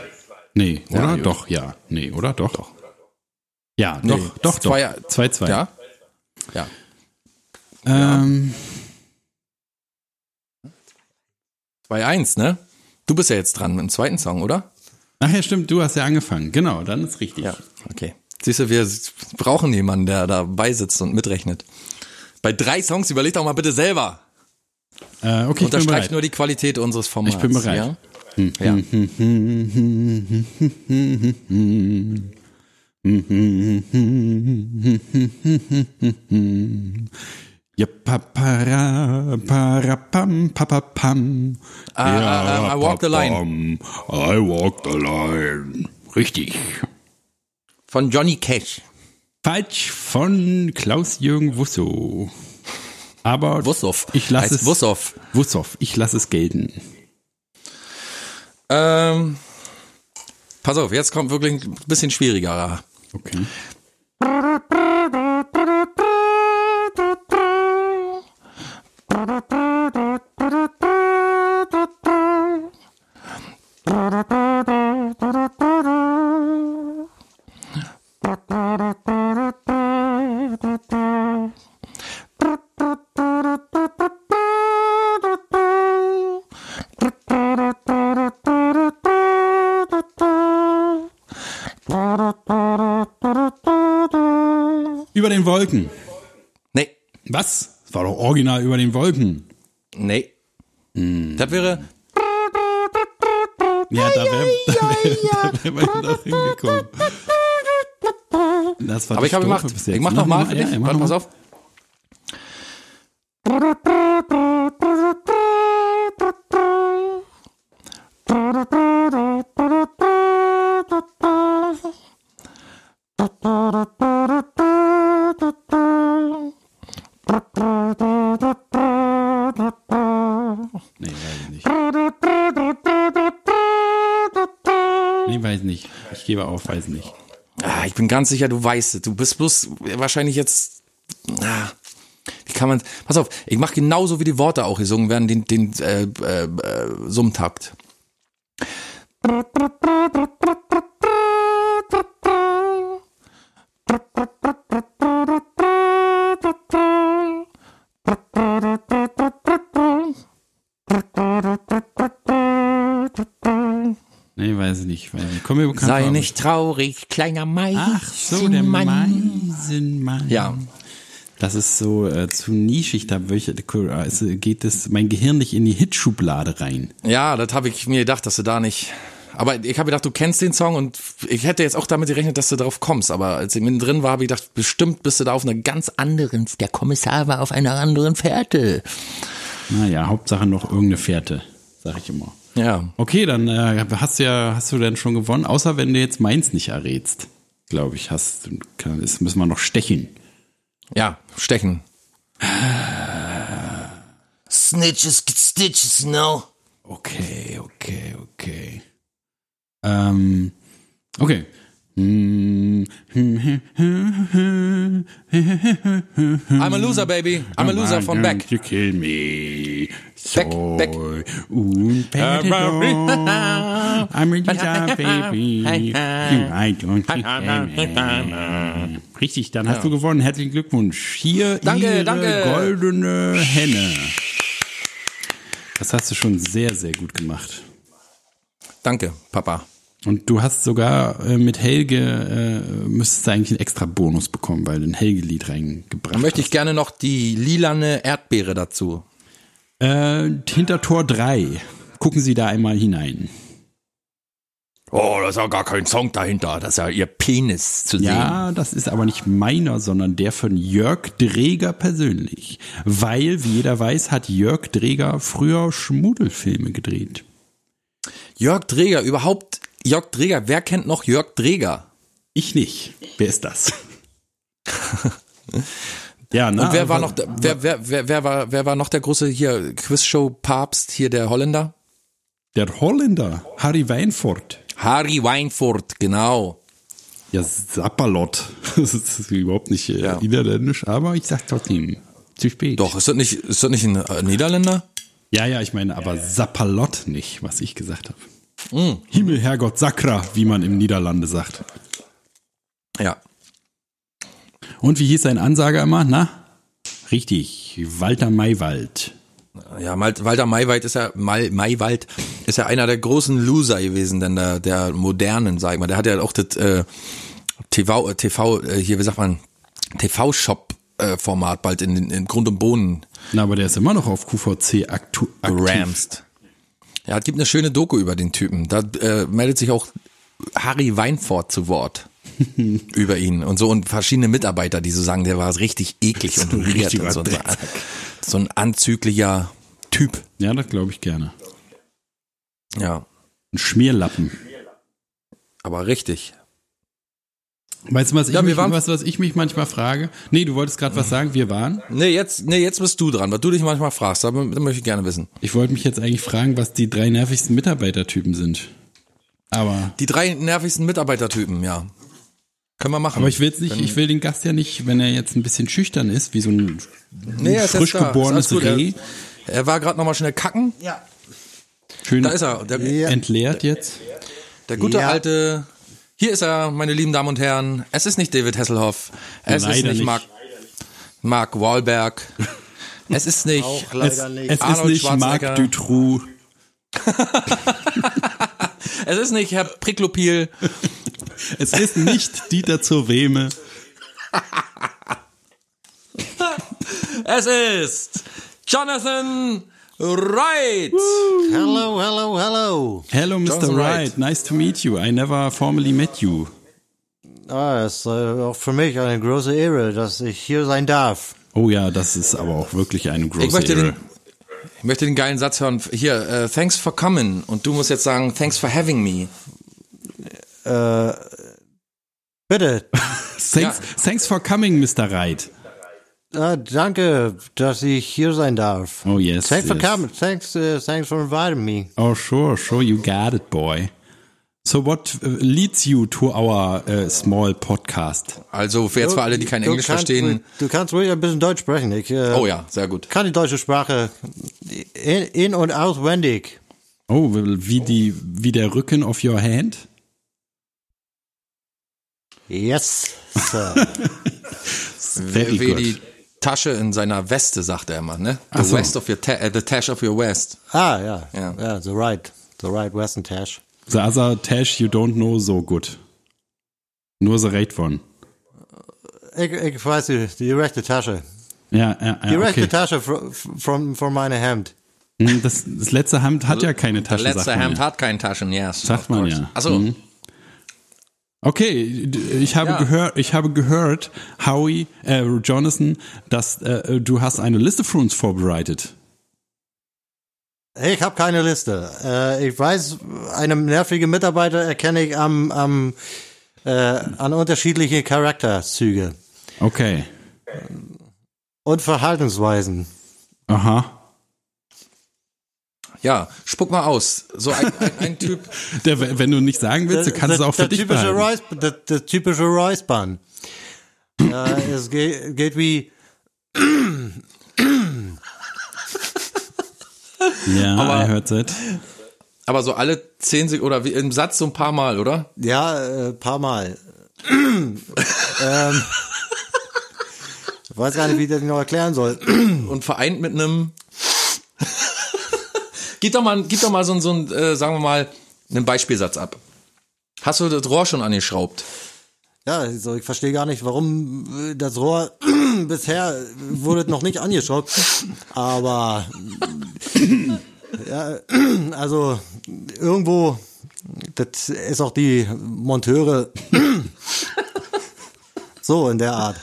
Nee, Ja, oder? gut. doch, ja. Nee, oder? Doch. doch. Ja, Nee, doch, doch, doch. zwei- 2-2. Ja? Ja. Ähm, 2-1, ne? Du bist ja jetzt dran mit dem zweiten Song, oder? ach ja, stimmt, du hast ja angefangen. Genau, dann ist richtig. Ja. Okay. Siehst du, wir brauchen jemanden, der dabei sitzt und mitrechnet. Bei drei Songs überleg doch mal bitte selber. Äh, okay, ich bin Unterstreicht nur die Qualität unseres Formats. Ich bin bereit. Ja? Ja. Ja, papara, parapam, papapam. Ah, ah, ah, I walk the line. I walk the line. Richtig. Von Johnny Cash. Falsch von Klaus-Jürgen Wusso. Aber Wussow. ich lasse es. Wussow. Wussow. Ich lasse es gelten. Ähm, pass auf, jetzt kommt wirklich ein bisschen schwieriger. Okay. Was? Das war doch original über den Wolken. nee. Das wäre, Ja, da wäre wär, da wär man noch hingekommen. Das war aber ich habe gemacht. Ich mach noch mal für ja, dich. ja, mach Warte, noch pass mal. auf. Auf, weiß nicht. Ah, ich bin ganz sicher, du weißt es. Du bist bloß wahrscheinlich jetzt. Ah, wie kann man. Pass auf, ich mache genauso wie die Worte auch gesungen werden, den, den äh, äh, äh, Summtakt. Komm mir bekannt Sei vor. nicht traurig, kleiner Meisenmann. Ach so, der Meisenmann. Ja. Das ist so äh, zu nischig, da welche, also geht das mein Gehirn nicht in die Hitschublade rein. Ja, das habe ich mir gedacht, dass du da nicht. Aber ich habe gedacht, du kennst den Song und ich hätte jetzt auch damit gerechnet, dass du darauf kommst. Aber als ich mittendrin war, habe ich gedacht, bestimmt bist du da auf einer ganz anderen. Der Kommissar war auf einer anderen Fährte. Naja, Hauptsache noch irgendeine Fährte, sag ich immer. Ja. Okay, dann äh, hast du ja, hast du denn schon gewonnen, außer wenn du jetzt meins nicht errätst. Glaube ich, hast du, kann, das müssen wir noch stechen. Ja, stechen. Snitches get stitches, no? Okay, okay, okay. Ähm, okay. I'm a loser, baby. I'm a loser von Beck. To kill me. Beck, Beck. I'm a loser, baby. I don't. Richtig, dann hast du gewonnen. Herzlichen Glückwunsch. Hier Danke, danke. goldene Henne. Das hast du schon sehr, sehr gut gemacht. Danke, Papa. Und du hast sogar äh, mit Helge, äh, müsstest du eigentlich einen extra Bonus bekommen, weil du ein Helge-Lied reingebracht Dann möchte ich hast. gerne noch die lilane Erdbeere dazu. Äh, hinter Tor 3. Gucken Sie da einmal hinein. Oh, da ist ja gar kein Song dahinter. Das ist ja ihr Penis zu sehen. Ja, das ist aber nicht meiner, sondern der von Jörg Dreger persönlich. Weil, wie jeder weiß, hat Jörg Dreger früher Schmuddelfilme gedreht. Jörg Dreger, überhaupt Jörg Dreger. Wer kennt noch Jörg Dreger? Ich nicht. Wer ist das? ja, na, Und wer war aber- noch, der- wer, wer, wer, wer war, wer war noch der große hier Quizshow Papst hier der Holländer? Der Holländer, Harry Weinfurt. Harry Weinfurt, genau. Ja, Sapperlot. Das ist überhaupt nicht äh, Ja. niederländisch, aber ich sag trotzdem, zu spät. Doch, ist das nicht, ist das nicht ein äh, Niederländer? Ja, ja, ich meine aber Sapperlot nicht, was ich gesagt habe. Mm. Himmel, Herrgott, Sakra, wie man im Niederlande sagt. Ja. Und wie hieß sein Ansager immer? Na? Richtig, Walter Maywald. Ja, Walter Maywald ist ja, Mal- Maywald ist ja einer der großen Loser gewesen, denn der, der modernen, sag ich mal. Der hat ja auch das äh, TV, äh, TV, äh, hier, wie sagt man, TV-Shop-Format bald in, in, in Grund und Boden Na, aber der ist immer noch auf QVC aktu aktiv. geramst. Ja, es gibt eine schöne Doku über den Typen. Da äh, meldet sich auch Harry Weinfurt zu Wort über ihn und so und verschiedene Mitarbeiter, die so sagen, der war richtig eklig und weird und so, so ein anzüglicher Typ. Ja, das glaube ich gerne. Ja, Ein Schmierlappen. aber richtig. Weißt du, was ich, Ja, wir mich, was, was ich mich manchmal frage? Nee, du wolltest gerade was sagen, wir waren. Nee, jetzt, nee, jetzt bist du dran, was du dich manchmal fragst, aber das möchte ich gerne wissen. Ich wollte mich jetzt eigentlich fragen, was die drei nervigsten Mitarbeitertypen sind. Aber, Die drei nervigsten Mitarbeitertypen, ja. Können wir machen. aber ich will jetzt nicht, ich will den Gast ja nicht, wenn er jetzt ein bisschen schüchtern ist, wie so ein nee, jetzt frisch geborenes. Reh, Er, er war gerade nochmal schnell kacken. Ja. schön Da ist er. Der, Ja. entleert jetzt. der gute Ja. alte. Hier ist er, meine lieben Damen und Herren. Es ist nicht David Hasselhoff. Es ist Leider nicht, nicht. Mark, Mark Wahlberg. Es ist nicht. Auch Es, leider nicht. es ist Arnold nicht Marc. Dutroux. Es ist nicht Herr Priklopil. Es ist nicht Dieter zur Wehme. Es ist Jonathan Wright. Hello, hello, hello. Hello, Mr. Jonathan Wright. Wright. Nice to meet you. I never formally met you. Ah, es ist äh, auch für mich eine große Ehre, dass ich hier sein darf. Oh ja, das ist aber auch wirklich eine große Ich möchte Ehre. den, ich möchte den geilen Satz hören. Hier, äh, thanks for coming. Und du musst jetzt sagen, thanks for having me. Äh, bitte. Thanks, Ja. thanks for coming, Mr. Wright. Ah, danke, dass ich hier sein darf. Oh yes. Thanks for yes. coming. Thanks, uh, thanks for inviting me. Oh sure, sure, you got it, boy. So what uh, leads you to our uh, small podcast? Also für jetzt für alle, die kein Du Englisch kannst verstehen. Du kannst ruhig ein bisschen Deutsch sprechen. Ich äh, Oh ja, sehr gut. kann die deutsche Sprache in, in- und auswendig. Oh, wie die wie der Rücken of your hand? Yes, Sir. Very Wie good. die Tasche in seiner Weste, sagt er immer, ne? The so. west of your ta äh, the tash of your west. ah, ja. Ja. Ja, the right. The right Western Tash. The other Tash you don't know so good. Nur the right one. Ich, ich weiß die, die rechte Tasche. Ja, ja, Die ja rechte okay. Tasche von, von, von meinem Hemd. Hm, Das, das letzte Hemd hat ja keine Der Taschen, letzte sagt man Hemd hat keine Taschen, yes. Sagt man ja. Achso, Mhm. Okay, ich habe Ja. gehört, ich habe gehört, Howie, äh, Jonathan, dass äh, du hast eine Liste für uns vorbereitet. Ich habe keine Liste. Äh, ich weiß, einen nervigen Mitarbeiter erkenne ich am, am äh, an unterschiedliche Charakterzüge Okay. und Verhaltensweisen. Aha. Ja, spuck mal aus. So ein, ein, ein Typ. Der, wenn du nicht sagen willst, du kannst es auch für der dich typische behalten. Rice, der, der typische Rice-Bun. äh, es geht, geht wie Ja, Aber- I heard that. Aber so alle zehn Sekunden oder wie im Satz so ein paar Mal, oder? Ja, äh, paar Mal. ähm, ich weiß gar nicht, wie ich das noch erklären soll. Und vereint mit einem. Gib doch mal, gib doch mal so, so ein, äh, sagen wir mal, einen Beispielsatz ab. Hast du das Rohr schon angeschraubt? Ja, also ich verstehe gar nicht, warum äh, das Rohr bisher wurde es noch nicht angeschraubt. Aber ja, also irgendwo, das ist auch die Monteure so in der Art.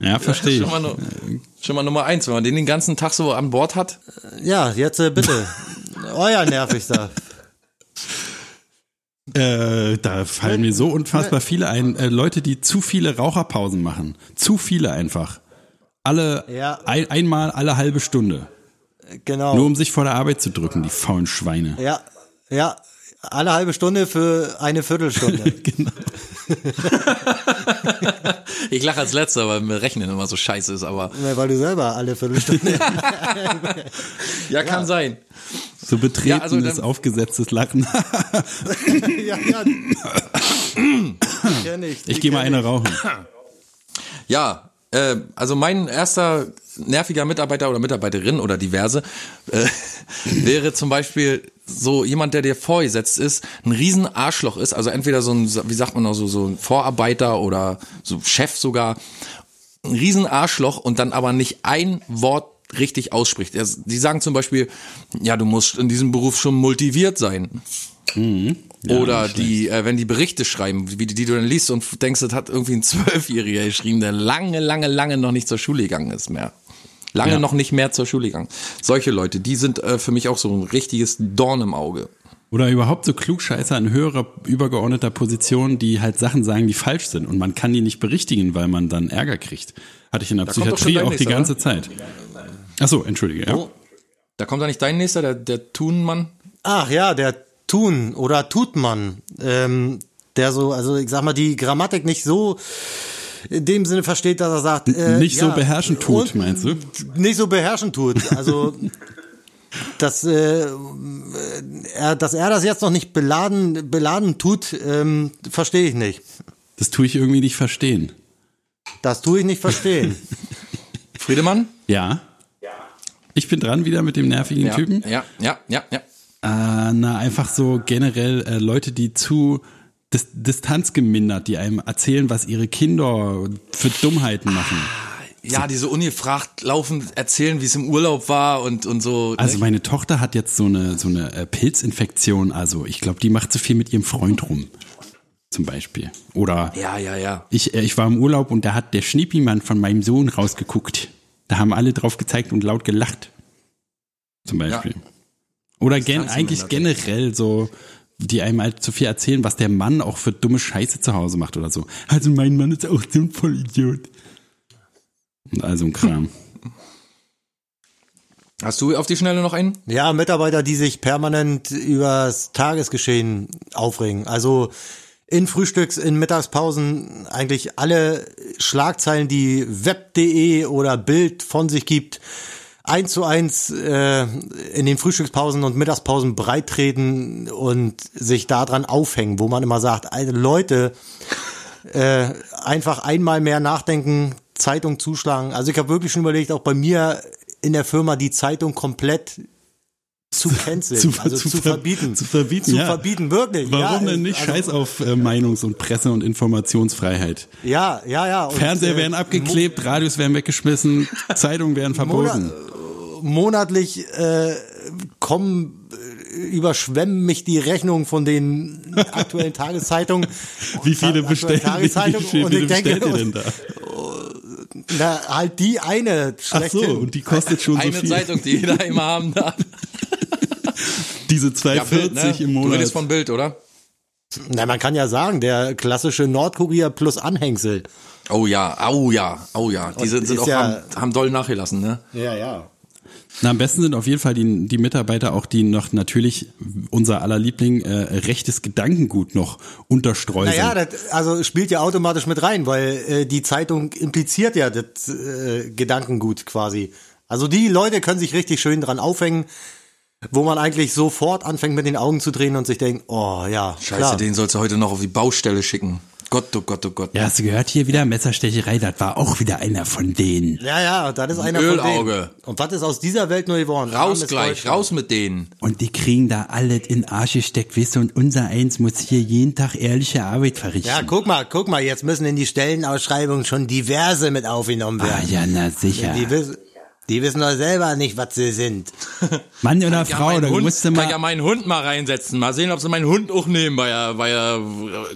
Ja, verstehe Schon mal, schon mal Nummer eins, wenn man den den ganzen Tag so an Bord hat. Ja, jetzt äh, bitte. Euer nervigster. Äh, da fallen mir so unfassbar viele ein. Äh, Leute, die zu viele Raucherpausen machen. Zu viele einfach. Alle, Ja. ein, einmal alle halbe Stunde. Genau. Nur um sich vor der Arbeit zu drücken, die faulen Schweine. Ja, ja. Alle halbe Stunde für eine Viertelstunde. genau. Ich lache als letzter, weil mir Rechnen immer so scheiße ist, aber Ne, Weil du selber alle Viertelstunde. ja, kann sein. So betretenes, Ja, also dann- aufgesetztes Lachen. ja, ja. Ich. Ich gehe mal eine rauchen. Ja, äh, also mein erster nerviger Mitarbeiter oder Mitarbeiterin oder diverse äh, wäre zum Beispiel so jemand, der dir vorgesetzt ist, ein riesen Arschloch ist, also entweder so ein, wie sagt man auch so, so ein Vorarbeiter oder so Chef sogar, ein riesen Arschloch und dann aber nicht ein Wort richtig ausspricht. Die sagen zum Beispiel, ja, du musst in diesem Beruf schon motiviert sein. Oder die, äh, wenn die Berichte schreiben, wie die, die du dann liest und denkst, das hat irgendwie ein Zwölfjähriger geschrieben, der lange, lange, lange noch nicht zur Schule gegangen ist mehr. Lange Ja. noch nicht mehr zur Schule gegangen. Solche Leute, die sind äh, für mich auch so ein richtiges Dorn im Auge. Oder überhaupt so Klugscheißer in höherer, übergeordneter Position, die halt Sachen sagen, die falsch sind. Und man kann die nicht berichtigen, weil man dann Ärger kriegt. Hatte ich in der schon Psychiatrie auch die ganze Zeit. Ach so, entschuldige. Ja. Oh. Da kommt da nicht dein nächster, der, der Thunmann? Ach ja, der Tun oder Tutmann, ähm, der so, also ich sag mal, die Grammatik nicht so in dem Sinne versteht, dass er sagt, äh, Nicht so ja, beherrschend tut, und meinst du? Nicht so beherrschend tut. Also dass, äh, er, dass er das jetzt noch nicht beladen, beladen tut, ähm, verstehe ich nicht. Das tue ich irgendwie nicht verstehen. Das tue ich nicht verstehen. Friedemann? Ja. Ich bin dran wieder mit dem nervigen Ja, Typen. ja, ja, ja, ja. Äh, na, einfach so generell äh, Leute, die zu dis Distanz gemindert, die einem erzählen, was ihre Kinder für Dummheiten machen. Ja, diese ungefragt laufen, erzählen, wie es im Urlaub war und, und so. Also ne? meine Tochter hat jetzt so eine so eine äh, Pilzinfektion. Also ich glaube, die macht zu viel mit ihrem Freund rum, zum Beispiel. Oder Ja, ja, ja. ich äh, ich war im Urlaub und da hat der Schnippimann von meinem Sohn rausgeguckt. Da haben alle drauf gezeigt und laut gelacht. Zum Beispiel. Oder gen eigentlich generell so, die einem halt zu viel erzählen, was der Mann auch für dumme Scheiße zu Hause macht oder so. Also mein Mann ist auch so ein Vollidiot. Und also ein Kram. Hast du auf die Schnelle noch einen? Ja, Mitarbeiter, die sich permanent übers Tagesgeschehen aufregen. Also in Frühstücks, in Mittagspausen eigentlich alle Schlagzeilen, die web.de oder Bild von sich gibt, eins zu eins äh, in den Frühstückspausen und Mittagspausen breitreten und sich daran aufhängen, wo man immer sagt, Leute, äh, einfach einmal mehr nachdenken, Zeitung zuschlagen. Also ich habe wirklich schon überlegt, auch bei mir in der Firma die Zeitung komplett zu canceln, zu- also zu zu, ver- verbieten. zu verbieten, Zu ja. verbieten, wirklich. Warum ja, denn nicht? also, Scheiß auf äh, Meinungs- und Presse- und Informationsfreiheit. Ja, ja, ja. Und, Fernseher äh, werden abgeklebt, Radios werden weggeschmissen, Zeitungen werden verboten. monatlich äh, kommen, äh, überschwemmen mich die Rechnungen von den aktuellen Tageszeitungen. Wie viele bestellen, wie, wie Tageszeitung viele, und ich denke, bestellt ihr denn da? Na, halt die eine Ach so, und die kostet schon so Eine viel. Zeitung, die jeder immer haben darf. Diese Ja, 2,40 Bild, ne? im Du Monat. redest von Bild, oder? Na, man kann ja sagen, der klassische Nordkurier plus Anhängsel. Oh ja, oh ja, oh ja. Die sind, sind auch, ja- haben, haben doll nachgelassen, ne? Ja, ja. Na, am besten sind auf jeden Fall die, die Mitarbeiter auch, die noch natürlich unser aller Liebling äh, rechtes Gedankengut noch unterstreuseln. Naja, das also spielt ja automatisch mit rein, weil äh, die Zeitung impliziert ja das äh, Gedankengut quasi. Also die Leute können sich richtig schön dran aufhängen, wo man eigentlich sofort anfängt mit den Augen zu drehen und sich denkt, oh ja, Scheiße, klar. den sollst du heute noch auf die Baustelle schicken. Gott, oh Gott, oh Gott. ja, hast du gehört hier wieder Messerstecherei? Das war auch wieder einer von denen. Ja, ja, das ist einer von Ölauge. denen. Und was ist aus dieser Welt nur geworden? Raus gleich, raus mit denen. Und die kriegen da alles in Arsch gesteckt, wisst ihr, und unser Eins muss hier jeden Tag ehrliche Arbeit verrichten. Ja, guck mal, guck mal, jetzt müssen in die Stellenausschreibungen schon diverse mit aufgenommen ah, werden. ja, na sicher. Die, die wissen doch selber nicht, was sie sind. Mann oder Ja, Frau, meinen da Hund, kann mal, ich ja meinen Hund mal reinsetzen. Mal sehen, ob sie meinen Hund auch nehmen bei der, bei der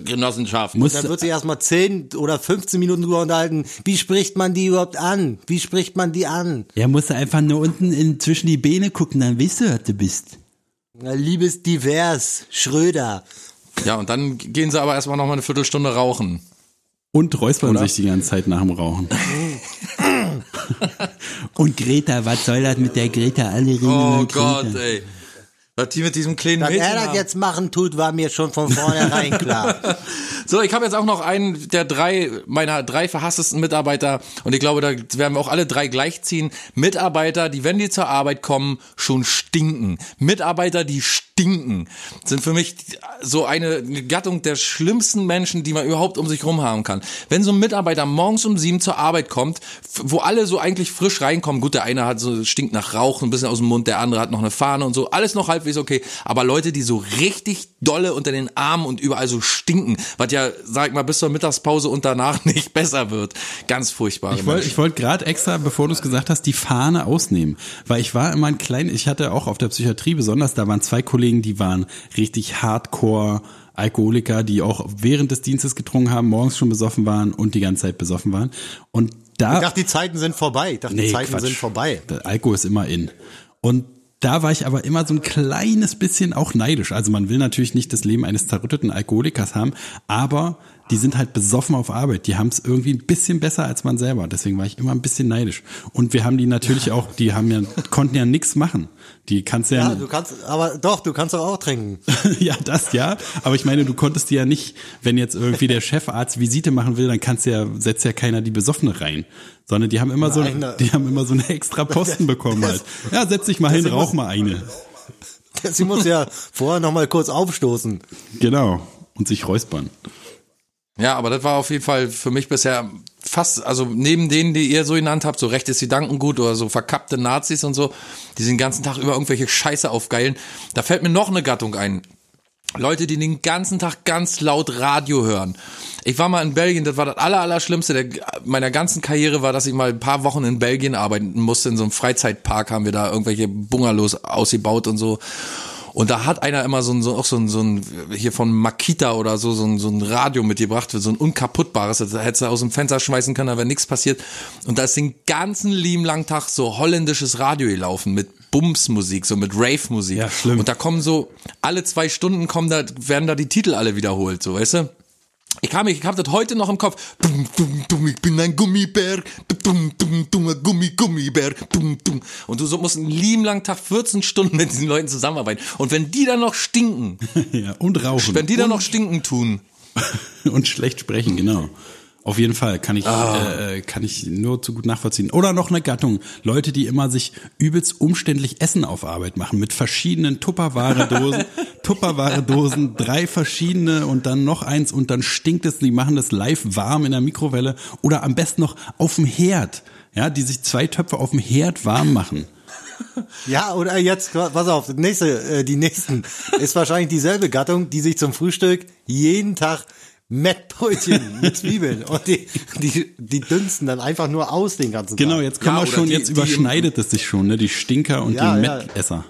Genossenschaft. musst Dann wird sich erstmal 10 oder 15 Minuten drüber unterhalten. Wie spricht man die überhaupt an? Wie spricht man die an? ja, musst du einfach nur unten in, zwischen die Beine gucken, dann weißt du, was du bist. Na, liebes Divers, Schröder. Ja, und dann gehen sie aber erstmal noch mal eine Viertelstunde rauchen. Und räuspern Oder? sich die ganze Zeit nach dem Rauchen. Und Greta, was soll das mit der Greta? Alle reden Oh Gott, Greta. ey. Was die mit diesem kleinen Dass Mädchen er das haben. jetzt machen tut, war mir schon von vornherein klar. So, ich habe jetzt auch noch einen der drei meiner drei verhasstesten Mitarbeiter und ich glaube, da werden wir auch alle drei gleichziehen. Mitarbeiter, die wenn die zur Arbeit kommen, schon stinken. Mitarbeiter, die stinken, sind für mich so eine Gattung der schlimmsten Menschen, die man überhaupt um sich rum haben kann. Wenn so ein Mitarbeiter morgens um sieben zur Arbeit kommt, wo alle so eigentlich frisch reinkommen, gut, der eine hat so stinkt nach Rauch ein bisschen aus dem Mund, der andere hat noch eine Fahne und so, alles noch halbwegs okay, aber Leute, die so richtig dolle unter den Armen und überall so stinken, was ja, sag ich mal, bis zur Mittagspause und danach nicht besser wird. Ganz furchtbar. Ich wollte wollt gerade extra, bevor du es gesagt hast, die Fahne ausnehmen. Weil ich war immer ein klein, ich hatte auch auf der Psychiatrie besonders, da waren zwei Kollegen, die waren richtig hardcore Alkoholiker, die auch während des Dienstes getrunken haben, morgens schon besoffen waren und die ganze Zeit besoffen waren. Und da. Ich dachte, die Zeiten sind vorbei. Ich dachte, die Zeiten Quatsch. sind vorbei. Der Alkohol ist immer in. Und da war ich aber immer so ein kleines bisschen auch neidisch. Also man will natürlich nicht das Leben eines zerrütteten Alkoholikers haben, aber die sind halt besoffen auf Arbeit. Die haben es irgendwie ein bisschen besser als man selber. Deswegen war ich immer ein bisschen neidisch. Und wir haben die natürlich auch, die haben ja, konnten ja nichts machen. Die kannst ja. Ja, du kannst, aber doch, du kannst doch auch trinken. ja, das ja. Aber ich meine, du konntest die ja nicht, wenn jetzt irgendwie der Chefarzt Visite machen will, dann kannst ja, setzt ja keiner die Besoffene rein. Sondern die haben immer so, Nein, die haben immer so eine extra Posten bekommen halt. Ja, setz dich mal hin, rauch mal eine. Sie muss ja vorher noch mal kurz aufstoßen. Genau. Und sich räuspern. Ja, aber das war auf jeden Fall für mich bisher fast, also neben denen, die ihr so genannt habt, so rechtes Gedankengut oder so verkappte Nazis und so, die den ganzen Tag über irgendwelche Scheiße aufgeilen. Da fällt mir noch eine Gattung ein. Leute, die den ganzen Tag ganz laut Radio hören. Ich war mal in Belgien, das war das aller, Allerschlimmste der, meiner ganzen Karriere war, dass ich mal ein paar Wochen in Belgien arbeiten musste. In so einem Freizeitpark haben wir da irgendwelche Bungalows ausgebaut und so. Und da hat einer immer so ein, so, auch so ein, so ein, hier von Makita oder so, so ein, so ein Radio mitgebracht, so ein unkaputtbares, das hättest du aus dem Fenster schmeißen können, da wäre nichts passiert. Und da ist den ganzen lieben langen Tag so holländisches Radio gelaufen mit Bumsmusik, so mit Rave-Musik. Ja, schlimm. Und da kommen so, alle zwei Stunden kommen da, werden da die Titel alle wiederholt, so, weißt du? Ich kam, ich hab das heute noch im Kopf. Dum, dum, dum, ich bin ein Gummibär. Dum, dum, dummer Gummi, Gummibär. Dum, dum. Und du so musst einen lieben langen Tag 14 Stunden mit diesen Leuten zusammenarbeiten. Und wenn die dann noch stinken, ja, und rauchen. wenn die dann noch stinken tun, und schlecht sprechen, genau. Auf jeden Fall kann ich äh, kann ich nur zu gut nachvollziehen. Oder noch eine Gattung, Leute, die immer sich übelst umständlich Essen auf Arbeit machen mit verschiedenen Tupperware-Dosen, Tupperware-Dosen, drei verschiedene und dann noch eins und dann stinkt es. Die machen das live warm in der Mikrowelle oder am besten noch auf dem Herd, ja, die sich zwei Töpfe auf dem Herd warm machen. Ja, oder jetzt, pass auf, die nächste, äh, die nächsten ist wahrscheinlich dieselbe Gattung, die sich zum Frühstück jeden Tag Mettbrötchen mit Zwiebeln und die, die, die dünsten dann einfach nur aus den ganzen Tag. Genau, jetzt kommen Ja, wir schon, die- jetzt die- überschneidet es sich schon, ne? Die Stinker und Ja, die ja.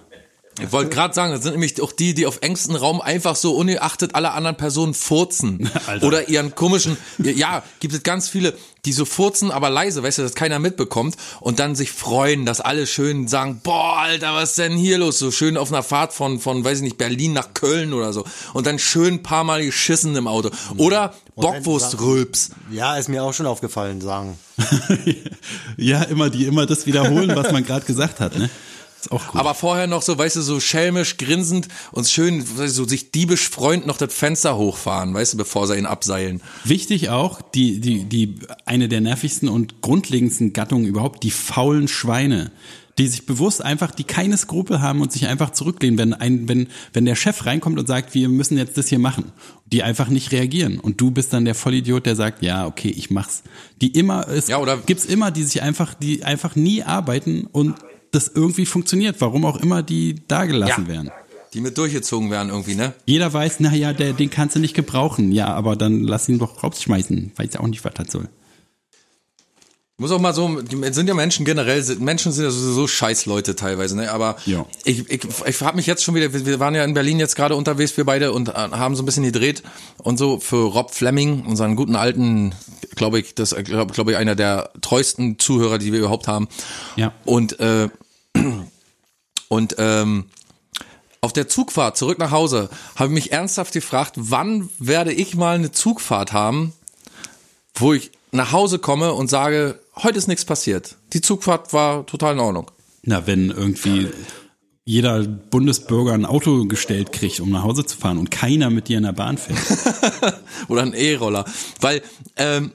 Ich wollte gerade sagen, das sind nämlich auch die, die auf engstem Raum einfach so ungeachtet aller anderen Personen furzen. Alter. Oder ihren komischen, ja, gibt es ganz viele, die so furzen, aber leise, weißt du, dass keiner mitbekommt und dann sich freuen, dass alle schön sagen, boah, Alter, was ist denn hier los? So schön auf einer Fahrt von, von, weiß ich nicht, Berlin nach Köln oder so. Und dann schön ein paar Mal geschissen im Auto. Oder Bockwurstrülps. Ja, ist mir auch schon aufgefallen, sagen. ja, immer die immer das wiederholen, was man gerade gesagt hat, ne? Ist auch gut. Aber vorher noch so, weißt du, so schelmisch, grinsend und schön, weißt du, so sich diebisch freund noch das Fenster hochfahren, weißt du, bevor sie ihn abseilen. Wichtig auch, die, die, die, eine der nervigsten und grundlegendsten Gattungen überhaupt, die faulen Schweine. Die sich bewusst einfach, die keine Skrupel haben und sich einfach zurücklehnen, wenn ein, wenn, wenn der Chef reinkommt und sagt, wir müssen jetzt das hier machen. Die einfach nicht reagieren. Und du bist dann der Vollidiot, der sagt, ja, okay, ich mach's. Die immer, es Ja, oder- gibt's immer, die sich einfach, die einfach nie arbeiten und das irgendwie funktioniert, warum auch immer die da gelassen Ja. werden. Die mit durchgezogen werden irgendwie, ne? Jeder weiß, na ja, der, den kannst du nicht gebrauchen. Ja, aber dann lass ihn doch rausschmeißen. Weiß ja auch nicht, was das soll. Ich muss auch mal so, sind ja Menschen generell, Menschen sind ja sowieso scheiß Leute teilweise, ne? Aber Ja. ich, ich, ich habe mich jetzt schon wieder, wir- wir waren ja in Berlin jetzt gerade unterwegs, wir beide, und äh, haben so ein bisschen gedreht und so für Rob Fleming, unseren guten alten, glaube ich, das glaube glaub ich einer der treuesten Zuhörer, die wir überhaupt haben. Ja. Und äh, und ähm, auf der Zugfahrt zurück nach Hause habe ich mich ernsthaft gefragt, wann werde ich mal eine Zugfahrt haben, wo ich nach Hause komme und sage, heute ist nichts passiert. Die Zugfahrt war total in Ordnung. Na, wenn irgendwie jeder Bundesbürger ein Auto gestellt kriegt, um nach Hause zu fahren und keiner mit dir in der Bahn fährt. Oder ein E-Roller. Weil ähm,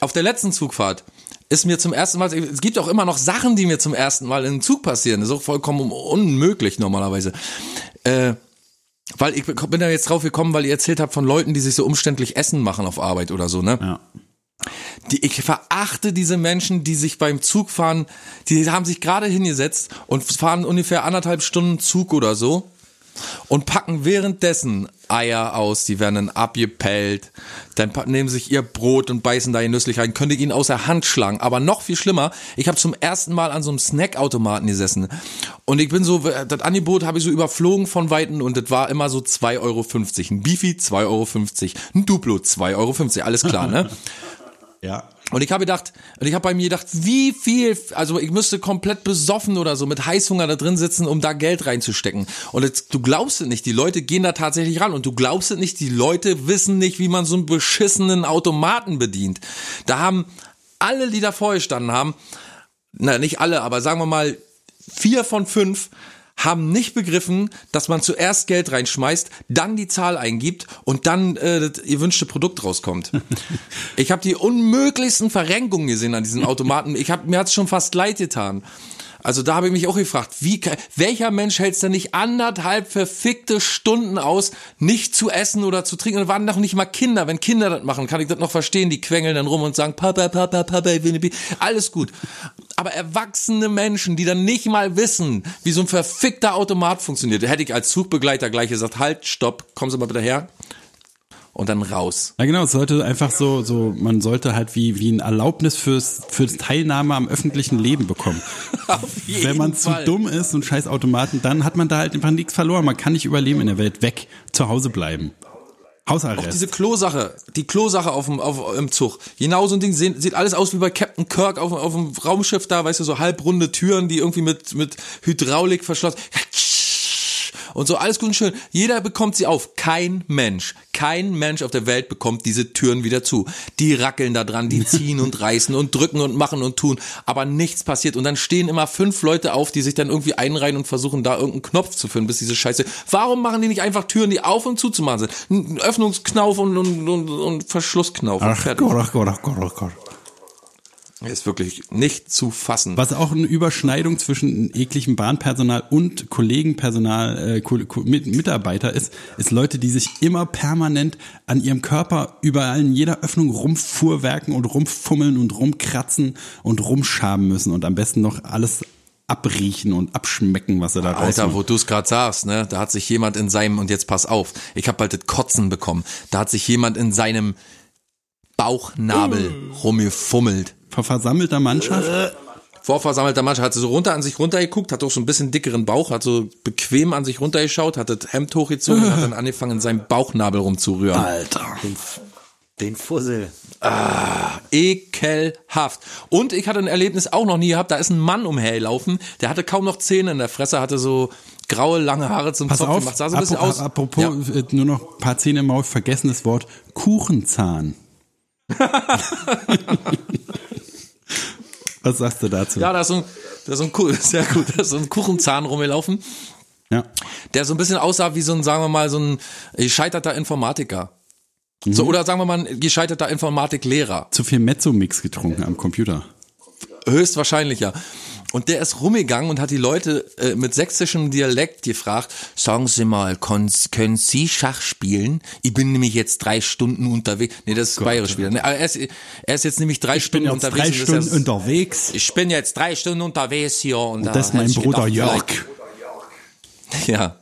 auf der letzten Zugfahrt ist mir zum ersten Mal, es gibt auch immer noch Sachen, die mir zum ersten Mal in einem Zug passieren. Das ist auch vollkommen unmöglich normalerweise. Äh, weil ich bin da jetzt drauf gekommen, weil ihr erzählt habt von Leuten, die sich so umständlich Essen machen auf Arbeit oder so, ne? Ja. Die, ich verachte diese Menschen, die sich beim Zugfahren, die haben sich gerade hingesetzt und fahren ungefähr anderthalb Stunden Zug oder so und packen währenddessen Eier aus, die werden dann abgepellt, dann nehmen sich ihr Brot und beißen da genüsslich rein, könnte ihnen aus der Hand schlagen. Aber noch viel schlimmer, ich habe zum ersten Mal an so einem Snackautomaten gesessen und ich bin so, das Angebot habe ich so überflogen von Weitem und das war immer so 2,50 Euro. Ein Beefy 2,50 Euro, ein Duplo 2,50 Euro, alles klar, ne? Ja. Und ich habe gedacht, und ich habe bei mir gedacht, wie viel, also ich müsste komplett besoffen oder so mit Heißhunger da drin sitzen, um da Geld reinzustecken. Und jetzt, du glaubst es nicht, die Leute gehen da tatsächlich ran und du glaubst es nicht, die Leute wissen nicht, wie man so einen beschissenen Automaten bedient. Da haben alle, die da vorher standen haben, na nicht alle, aber sagen wir mal vier von fünf haben nicht begriffen, dass man zuerst Geld reinschmeißt, dann die Zahl eingibt und dann äh, das gewünschte Produkt rauskommt. ich habe die unmöglichsten Verrenkungen gesehen an diesen Automaten. Ich hab, mir hat's schon fast leid getan. Also da habe ich mich auch gefragt, wie, welcher Mensch hält es denn nicht anderthalb verfickte Stunden aus, nicht zu essen oder zu trinken? Und waren noch nicht mal Kinder. Wenn Kinder das machen, kann ich das noch verstehen. Die quengeln dann rum und sagen, Papa, Papa, Papa, ich will eine Bi-" Alles gut. Aber erwachsene Menschen, die dann nicht mal wissen, wie so ein verfickter Automat funktioniert, hätte ich als Zugbegleiter gleich gesagt, halt, stopp, kommen Sie mal bitte her. Und dann raus. Ja, genau, es sollte einfach so, so, man sollte halt wie, wie ein Erlaubnis fürs, fürs Teilnahme am öffentlichen Leben bekommen. Wenn man Fall. zu dumm ist und scheiß Automaten, dann hat man da halt einfach nichts verloren. Man kann nicht überleben in der Welt. Weg. Zu Hause bleiben. Hausarrest. Diese Klosache, die Klosache auf dem, auf, im Zug. Genau so ein Ding sieht, sieht alles aus wie bei Captain Kirk auf, auf dem Raumschiff da, weißt du, so halbrunde Türen, die irgendwie mit, mit Hydraulik verschlossen. Und so alles gut und schön. Jeder bekommt sie auf. Kein Mensch, kein Mensch auf der Welt bekommt diese Türen wieder zu. Die rackeln da dran, die ziehen und reißen und drücken und machen und tun. Aber nichts passiert. Und dann stehen immer fünf Leute auf, die sich dann irgendwie einreihen und versuchen, da irgendeinen Knopf zu finden, bis diese Scheiße. Warum machen die nicht einfach Türen, die auf und zu zu machen sind? Ein Öffnungsknauf und, und, und, und Verschlussknauf. Ach. Gott, ach Gott, ach Gott, ach Gott. Ist wirklich nicht zu fassen. Was auch eine Überschneidung zwischen ekligem Bahnpersonal und Kollegenpersonal, äh, Mitarbeiter ist, ist Leute, die sich immer permanent an ihrem Körper überall in jeder Öffnung rumfuhrwerken und rumfummeln und rumkratzen und rumschaben müssen und am besten noch alles abriechen und abschmecken, was er da Alter, rausholt. wo du es gerade sagst, ne, da hat sich jemand in seinem, und jetzt pass auf, ich habe bald das Kotzen bekommen, da hat sich jemand in seinem Bauchnabel rumgefummelt. Vor versammelter Mannschaft? Vor versammelter Mannschaft hat sie so runter an sich runtergeguckt, hat auch so ein bisschen dickeren Bauch, hat so bequem an sich runtergeschaut, hat das Hemd hochgezogen und hat dann angefangen, in seinem Bauchnabel rumzurühren. Alter. Den Fussel. Ekelhaft. Und ich hatte ein Erlebnis auch noch nie gehabt, da ist ein Mann umhergelaufen, der hatte kaum noch Zähne in der Fresse, hatte so graue, lange Haare zum Pass Zopf auf, gemacht, sah so ein bisschen aus. apropos, Ja. äh, nur noch ein paar Zähne im Maul, vergessenes Wort, Kuchenzahn. Was sagst du dazu? Ja, da ist so ein, da ist so ein, sehr gut, da ist so ein Kuchenzahn rumgelaufen, Ja. der so ein bisschen aussah wie so ein, sagen wir mal, so ein gescheiterter Informatiker. Mhm. So, oder sagen wir mal, ein gescheiterter Informatiklehrer. Zu viel Mezzo-Mix getrunken am Computer. Höchstwahrscheinlich, ja. Und der ist rumgegangen und hat die Leute äh, mit sächsischem Dialekt gefragt, sagen Sie mal, können Sie Schach spielen? Ich bin nämlich jetzt drei Stunden unterwegs. Nee, das ist bayerisch wieder. Nee, er, ist, er ist jetzt nämlich drei Ich bin Stunden jetzt unterwegs. drei und Stunden unterwegs. ich bin jetzt drei Stunden unterwegs hier und, da Das ist mein Bruder gedacht, Jörg. Ja,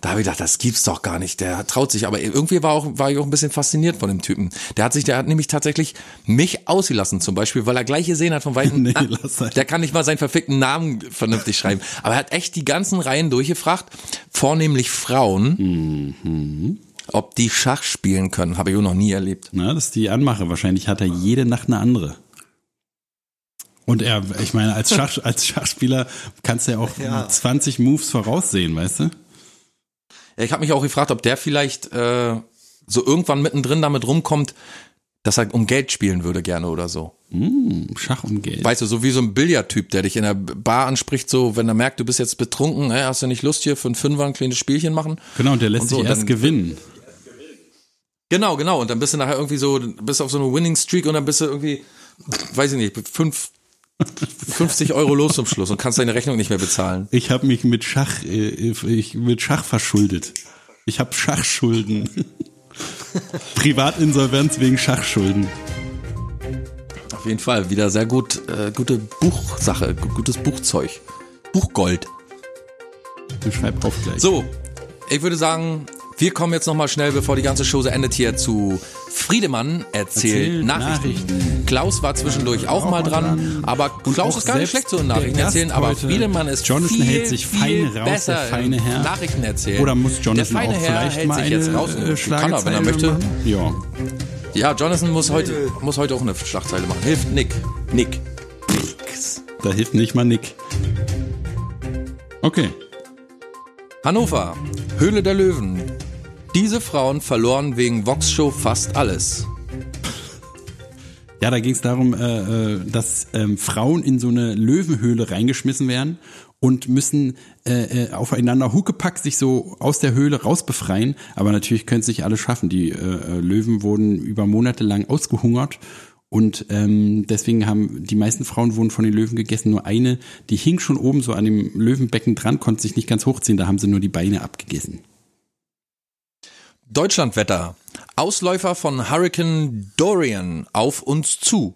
da habe ich gedacht, das gibt's doch gar nicht. Der traut sich, aber irgendwie war, auch, war ich auch ein bisschen fasziniert von dem Typen. Der hat sich, der hat nämlich tatsächlich mich ausgelassen, zum Beispiel, weil er gleich gesehen hat von weitem, Nee, ah, lass halt. der kann nicht mal seinen verfickten Namen vernünftig schreiben. Aber er hat echt die ganzen Reihen durchgefragt, vornehmlich Frauen, Mhm. ob die Schach spielen können. Habe ich auch noch nie erlebt. Na, das ist die Anmache. Wahrscheinlich hat er jede Nacht eine andere. Und er, ich meine, als, Schach, als Schachspieler kannst du ja auch Ja. 20 Moves voraussehen, weißt du? Ja, Ich habe mich auch gefragt, ob der vielleicht äh, so irgendwann mittendrin damit rumkommt, dass er um Geld spielen würde gerne oder so. Hm, Schach um Geld. Weißt du, so wie so ein Billardtyp, der dich in der Bar anspricht, so wenn er merkt, du bist jetzt betrunken, ey, hast du nicht Lust hier für einen Fünfer ein kleines Spielchen machen? Genau, und der lässt Und so, sich erst dann- gewinnen. Genau, genau. Und dann bist du nachher irgendwie so, bist auf so einer Winning Streak und dann bist du irgendwie, weiß ich nicht, fünf, 50 Euro los zum Schluss und kannst deine Rechnung nicht mehr bezahlen. Ich habe mich mit Schach, äh, ich, mit Schach verschuldet. Ich habe Schachschulden. Privatinsolvenz wegen Schachschulden. Auf jeden Fall, wieder sehr gut, äh, gute Buchsache, gu- gutes Buchzeug. Buchgold. Ich schreib auf gleich. So, ich würde sagen, wir kommen jetzt nochmal schnell, bevor die ganze Show endet, hier zu Friedemann erzählt Erzählt Nachrichten. Nachrichten. Klaus war zwischendurch auch, mal dran, aber Und Klaus auch ist gar nicht schlecht so in der Nachrichten erzählen, aber Friedemann ist Jonathan viel, hält sich viel fein raus, der besser feine im Herr. Nachrichten erzählen. Oder muss Jonathan der feine auch Herr vielleicht hält mal sich eine jetzt raus. äh, Kann er, wenn er möchte. machen? Ja. Ja, Jonathan muss heute, muss heute auch eine Schlagzeile machen. Hilft Nick. Nick. Da hilft nicht mal Nick. Okay. Hannover. Höhle der Löwen. Diese Frauen verloren wegen Vox-Show fast alles. Ja, da ging es darum, äh, äh, dass ähm, Frauen in so eine Löwenhöhle reingeschmissen werden und müssen äh, äh, aufeinander Huckepack sich so aus der Höhle rausbefreien. Aber natürlich können es nicht alle schaffen. Die äh, äh, Löwen wurden über Monate lang ausgehungert und ähm, deswegen haben die meisten Frauen wurden von den Löwen gegessen. Nur eine, die hing schon oben so an dem Löwenbecken dran, konnte sich nicht ganz hochziehen. Da haben sie nur die Beine abgegessen. Deutschlandwetter. Ausläufer von Hurricane Dorian auf uns zu.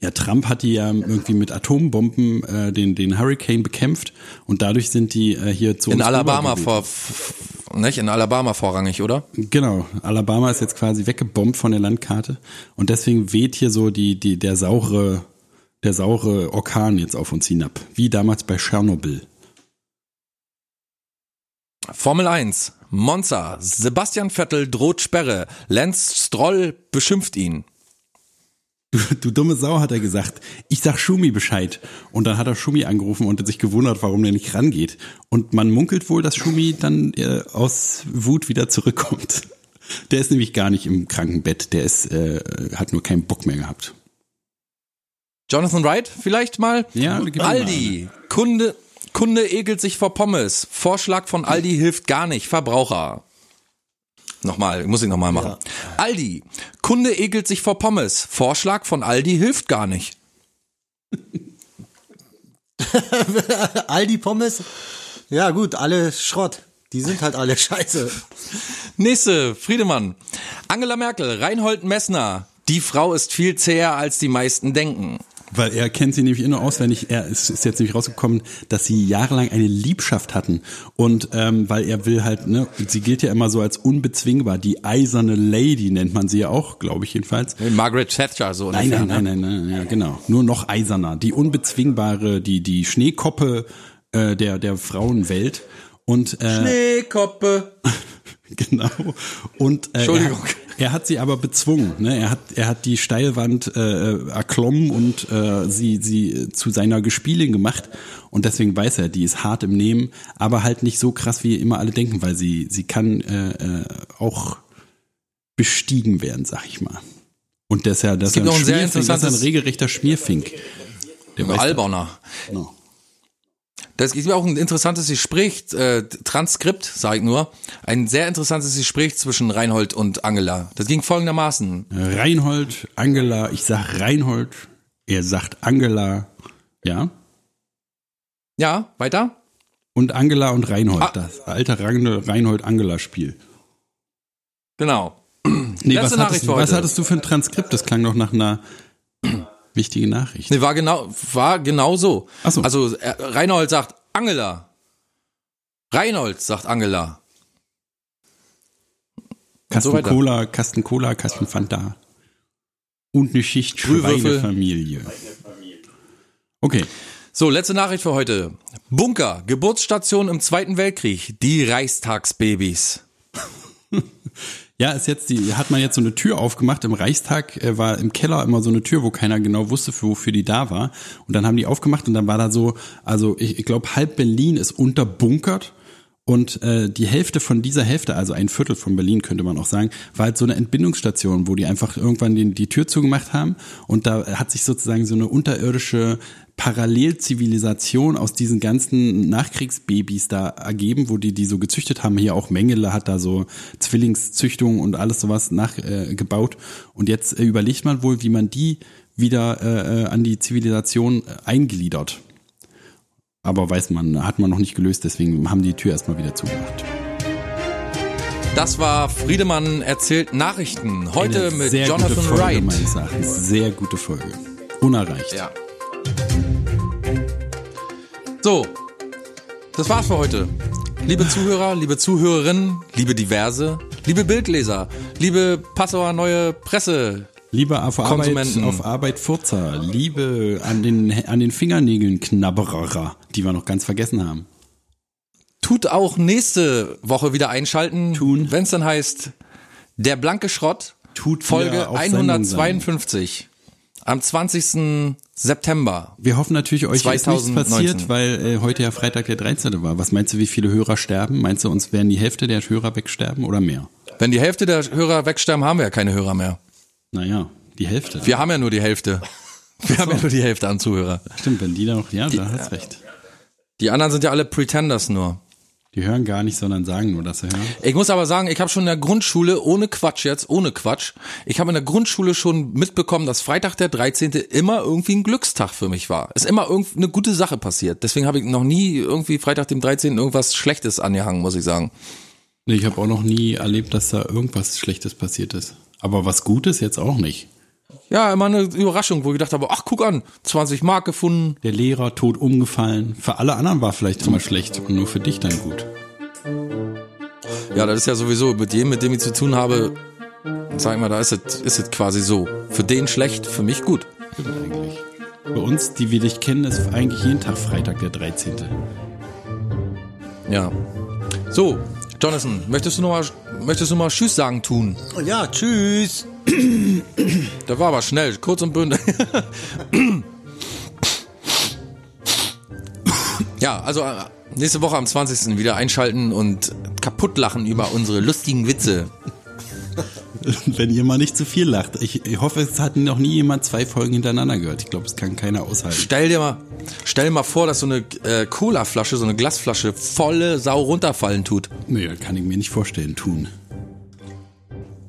Ja, Trump hat die ja irgendwie mit Atombomben äh, den, den Hurricane bekämpft und dadurch sind die äh, hier zu In uns Alabama rübergeweht. vor, nicht? In Alabama vorrangig, oder? Genau, Alabama ist jetzt quasi weggebombt von der Landkarte und deswegen weht hier so die, die, der saure, der saure Orkan jetzt auf uns hinab, wie damals bei Tschernobyl. Formel 1. Monza. Sebastian Vettel droht Sperre. Lance Stroll beschimpft ihn. Du, du dumme Sau, hat er gesagt. Ich sag Schumi Bescheid. Und dann hat er Schumi angerufen und sich gewundert, warum der nicht rangeht. Und man munkelt wohl, dass Schumi dann äh, aus Wut wieder zurückkommt. Der ist nämlich gar nicht im Krankenbett. Der ist, äh, hat nur keinen Bock mehr gehabt. Jonathan Wright vielleicht mal? Ja, Aldi. Kunde, Kunde ekelt sich vor Pommes. Vorschlag von Aldi hilft gar nicht. Verbraucher. Nochmal, muss ich nochmal machen. Aldi. Kunde ekelt sich vor Pommes. Vorschlag von Aldi hilft gar nicht. Aldi Pommes. Ja, gut, alle Schrott. Die sind halt alle scheiße. Nächste, Friedemann. Angela Merkel, Reinhold Messner. Die Frau ist viel zäher, als die meisten denken. Weil er kennt sie nämlich in- und auswendig. Er ist, ist jetzt nämlich rausgekommen, dass sie jahrelang eine Liebschaft hatten. Und ähm, weil er will halt, ne, sie gilt ja immer so als unbezwingbar. Die eiserne Lady nennt man sie ja auch, glaube ich jedenfalls. Margaret Thatcher, so Nein, nein, ne? nein, nein, nein, ja, genau. Nur noch eiserner. Die unbezwingbare, die, die Schneekoppe äh, der, der Frauenwelt. Und äh, Schneekoppe. Genau. Und äh, Entschuldigung. Hat- er hat sie aber bezwungen. Ne? Er hat er hat die Steilwand äh, erklommen und äh, sie sie zu seiner Gespielin gemacht. Und deswegen weiß er, die ist hart im Nehmen, aber halt nicht so krass, wie immer alle denken, weil sie sie kann äh, äh, auch bestiegen werden, sag ich mal. Und das ist ja das ist ein, ein regelrechter Schmierfink. Der Alboner. Genau. Das gibt auch ein interessantes Gespräch, äh, Transkript, sage ich nur. Ein sehr interessantes Gespräch zwischen Reinhold und Angela. Das ging folgendermaßen. Reinhold, Angela, ich sag Reinhold, er sagt Angela, ja. Ja, weiter? Und Angela und Reinhold, Ah. das alte Reinhold-Angela-Spiel. Genau. Nee, Letzte was, Nachricht hattest, was hattest du für ein Transkript? Das klang doch nach einer wichtigen Nachricht. Nee, war genau, war genau so. Ach so. Also äh, Reinhold sagt Angela. Reinhold sagt Angela. Kasten so. Cola, Kasten Cola, Kasten Fanta. Und eine Schicht. Schweinefamilie. Okay. So, letzte Nachricht für heute. Bunker, Geburtsstation im Zweiten Weltkrieg. Die Reichstagsbabys. Ja, ist jetzt die, hat man jetzt so eine Tür aufgemacht. Im Reichstag äh, war im Keller immer so eine Tür, wo keiner genau wusste, für, wofür die da war. Und dann haben die aufgemacht und dann war da so, also ich, ich glaube, halb Berlin ist unterbunkert. Und äh, die Hälfte von dieser Hälfte, also ein Viertel von Berlin könnte man auch sagen, war halt so eine Entbindungsstation, wo die einfach irgendwann die, die Tür zugemacht haben. Und da hat sich sozusagen so eine unterirdische Parallelzivilisation aus diesen ganzen Nachkriegsbabys da ergeben, wo die die so gezüchtet haben. Hier auch Mengele hat da so Zwillingszüchtung und alles sowas nachgebaut. Äh, und jetzt äh, überlegt man wohl, wie man die wieder äh, äh, an die Zivilisation äh, eingliedert. Aber weiß man, hat man noch nicht gelöst, deswegen haben die Tür erstmal wieder zugemacht. Das war Friedemann erzählt Nachrichten. Heute Eine mit sehr gute Jonathan Folge, Wright. Sehr gute Folge. Unerreicht. Ja. So, das war's für heute. Liebe Zuhörer, liebe Zuhörerinnen, liebe Diverse, liebe Bildleser, liebe Passauer Neue Presse, Liebe auf Arbeit, auf Arbeit Furzer, Liebe an den, an den Fingernägeln Knabberer, die wir noch ganz vergessen haben. tut auch nächste Woche wieder einschalten, wenn es dann heißt, der blanke Schrott tut Folge auf Sendung sein. 152. Am 20. September. Wir hoffen natürlich, euch ist nichts 2019. passiert, weil äh, heute ja Freitag der 13. war. Was meinst du, wie viele Hörer sterben? Meinst du, uns werden die Hälfte der Hörer wegsterben oder mehr? Wenn die Hälfte der Hörer wegsterben, haben wir ja keine Hörer mehr. Naja, die Hälfte. Wir haben ja nur die Hälfte. Wir haben ja nur die Hälfte an Zuhörer. Stimmt, wenn die da noch, ja, da hast recht. Die anderen sind ja alle Pretenders nur. Die hören gar nicht, sondern sagen nur, dass sie hören. Ich muss aber sagen, ich habe schon in der Grundschule, ohne Quatsch jetzt, ohne Quatsch, ich habe in der Grundschule schon mitbekommen, dass Freitag der 13. immer irgendwie ein Glückstag für mich war. Es ist immer irgendwie eine gute Sache passiert. Deswegen habe ich noch nie irgendwie Freitag dem 13. irgendwas Schlechtes angehangen, muss ich sagen. Nee, ich habe auch noch nie erlebt, dass da irgendwas Schlechtes passiert ist. Aber was Gutes jetzt auch nicht. Ja, immer eine Überraschung, wo ich gedacht habe, ach guck an, 20 Mark gefunden. Der Lehrer tot umgefallen. Für alle anderen war vielleicht immer schlecht und nur für dich dann gut. Ja, das ist ja sowieso mit jedem, mit dem ich zu tun habe, sag ich mal, da ist es, ist es quasi so. Für den schlecht, für mich gut. Stimmt eigentlich. Bei uns, die wir dich kennen, ist eigentlich jeden Tag Freitag der 13. Ja. So, Jonathan, möchtest du noch mal, möchtest du mal Tschüss sagen tun? Ja, tschüss. Da war aber schnell, kurz und bündig. ja, also äh, nächste Woche am 20. wieder einschalten und kaputt lachen über unsere lustigen Witze. Wenn ihr mal nicht zu viel lacht. Ich, ich hoffe, es hat noch nie jemand zwei Folgen hintereinander gehört. Ich glaube, es kann keiner aushalten. Stell dir mal, stell dir mal vor, dass so eine äh, Cola-Flasche, so eine Glasflasche volle Sau runterfallen tut. Nee, kann ich mir nicht vorstellen, tun.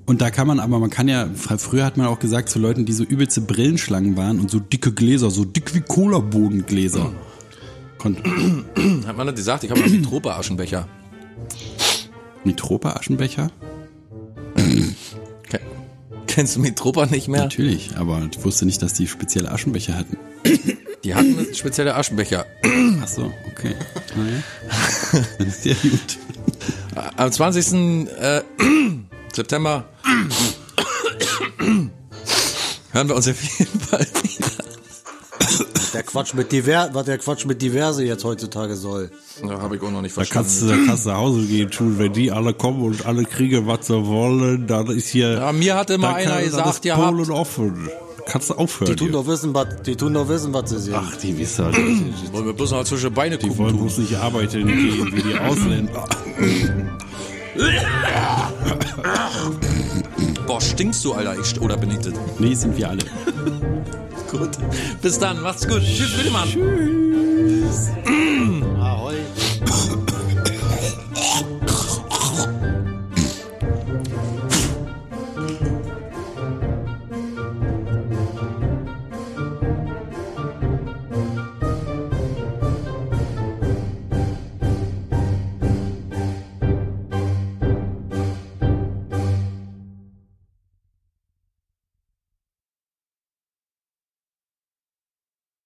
Und da kann man aber, man kann ja, früher hat man auch gesagt zu Leuten, die so übelste Brillenschlangen waren und so dicke Gläser, so dick wie Cola-Bodengläser. Hat man das gesagt? Ich habe einen. Mitropa-Aschenbecher? Ke- Kennst du Mitropa nicht mehr? Natürlich, aber ich wusste nicht, dass die spezielle Aschenbecher hatten. Die hatten spezielle Aschenbecher. Ach so, okay. Naja. Dann ist ja gut. Am 20. Äh, September hören wir uns auf jeden Fall wieder. Der Quatsch mit diver was der Quatsch mit diverse jetzt heutzutage soll. Ja, habe ich auch noch nicht Da verstanden. kannst, du, da kannst du nach Hause gehen, tun. Wenn die alle kommen und alle kriegen, was sie wollen, dann ist hier. Ja, mir hat immer dann einer kann- gesagt, ihr Polen habt- offen. Kannst du aufhören. Die tun hier. doch wissen, was, die tun doch wissen, was sie sind. Ach, die wissen halt. Wollen wir bloß noch zwischen die Beine Die gucken. wollen bloß nicht arbeiten gehen wie die Ausländer. Boah, stinkst du, Alter. Ich, oder bin ich das? Nee, sind wir alle. gut. Bis dann. Macht's gut. Tschüss, bitte, Mann. Tschüss. Mm. Ahoi.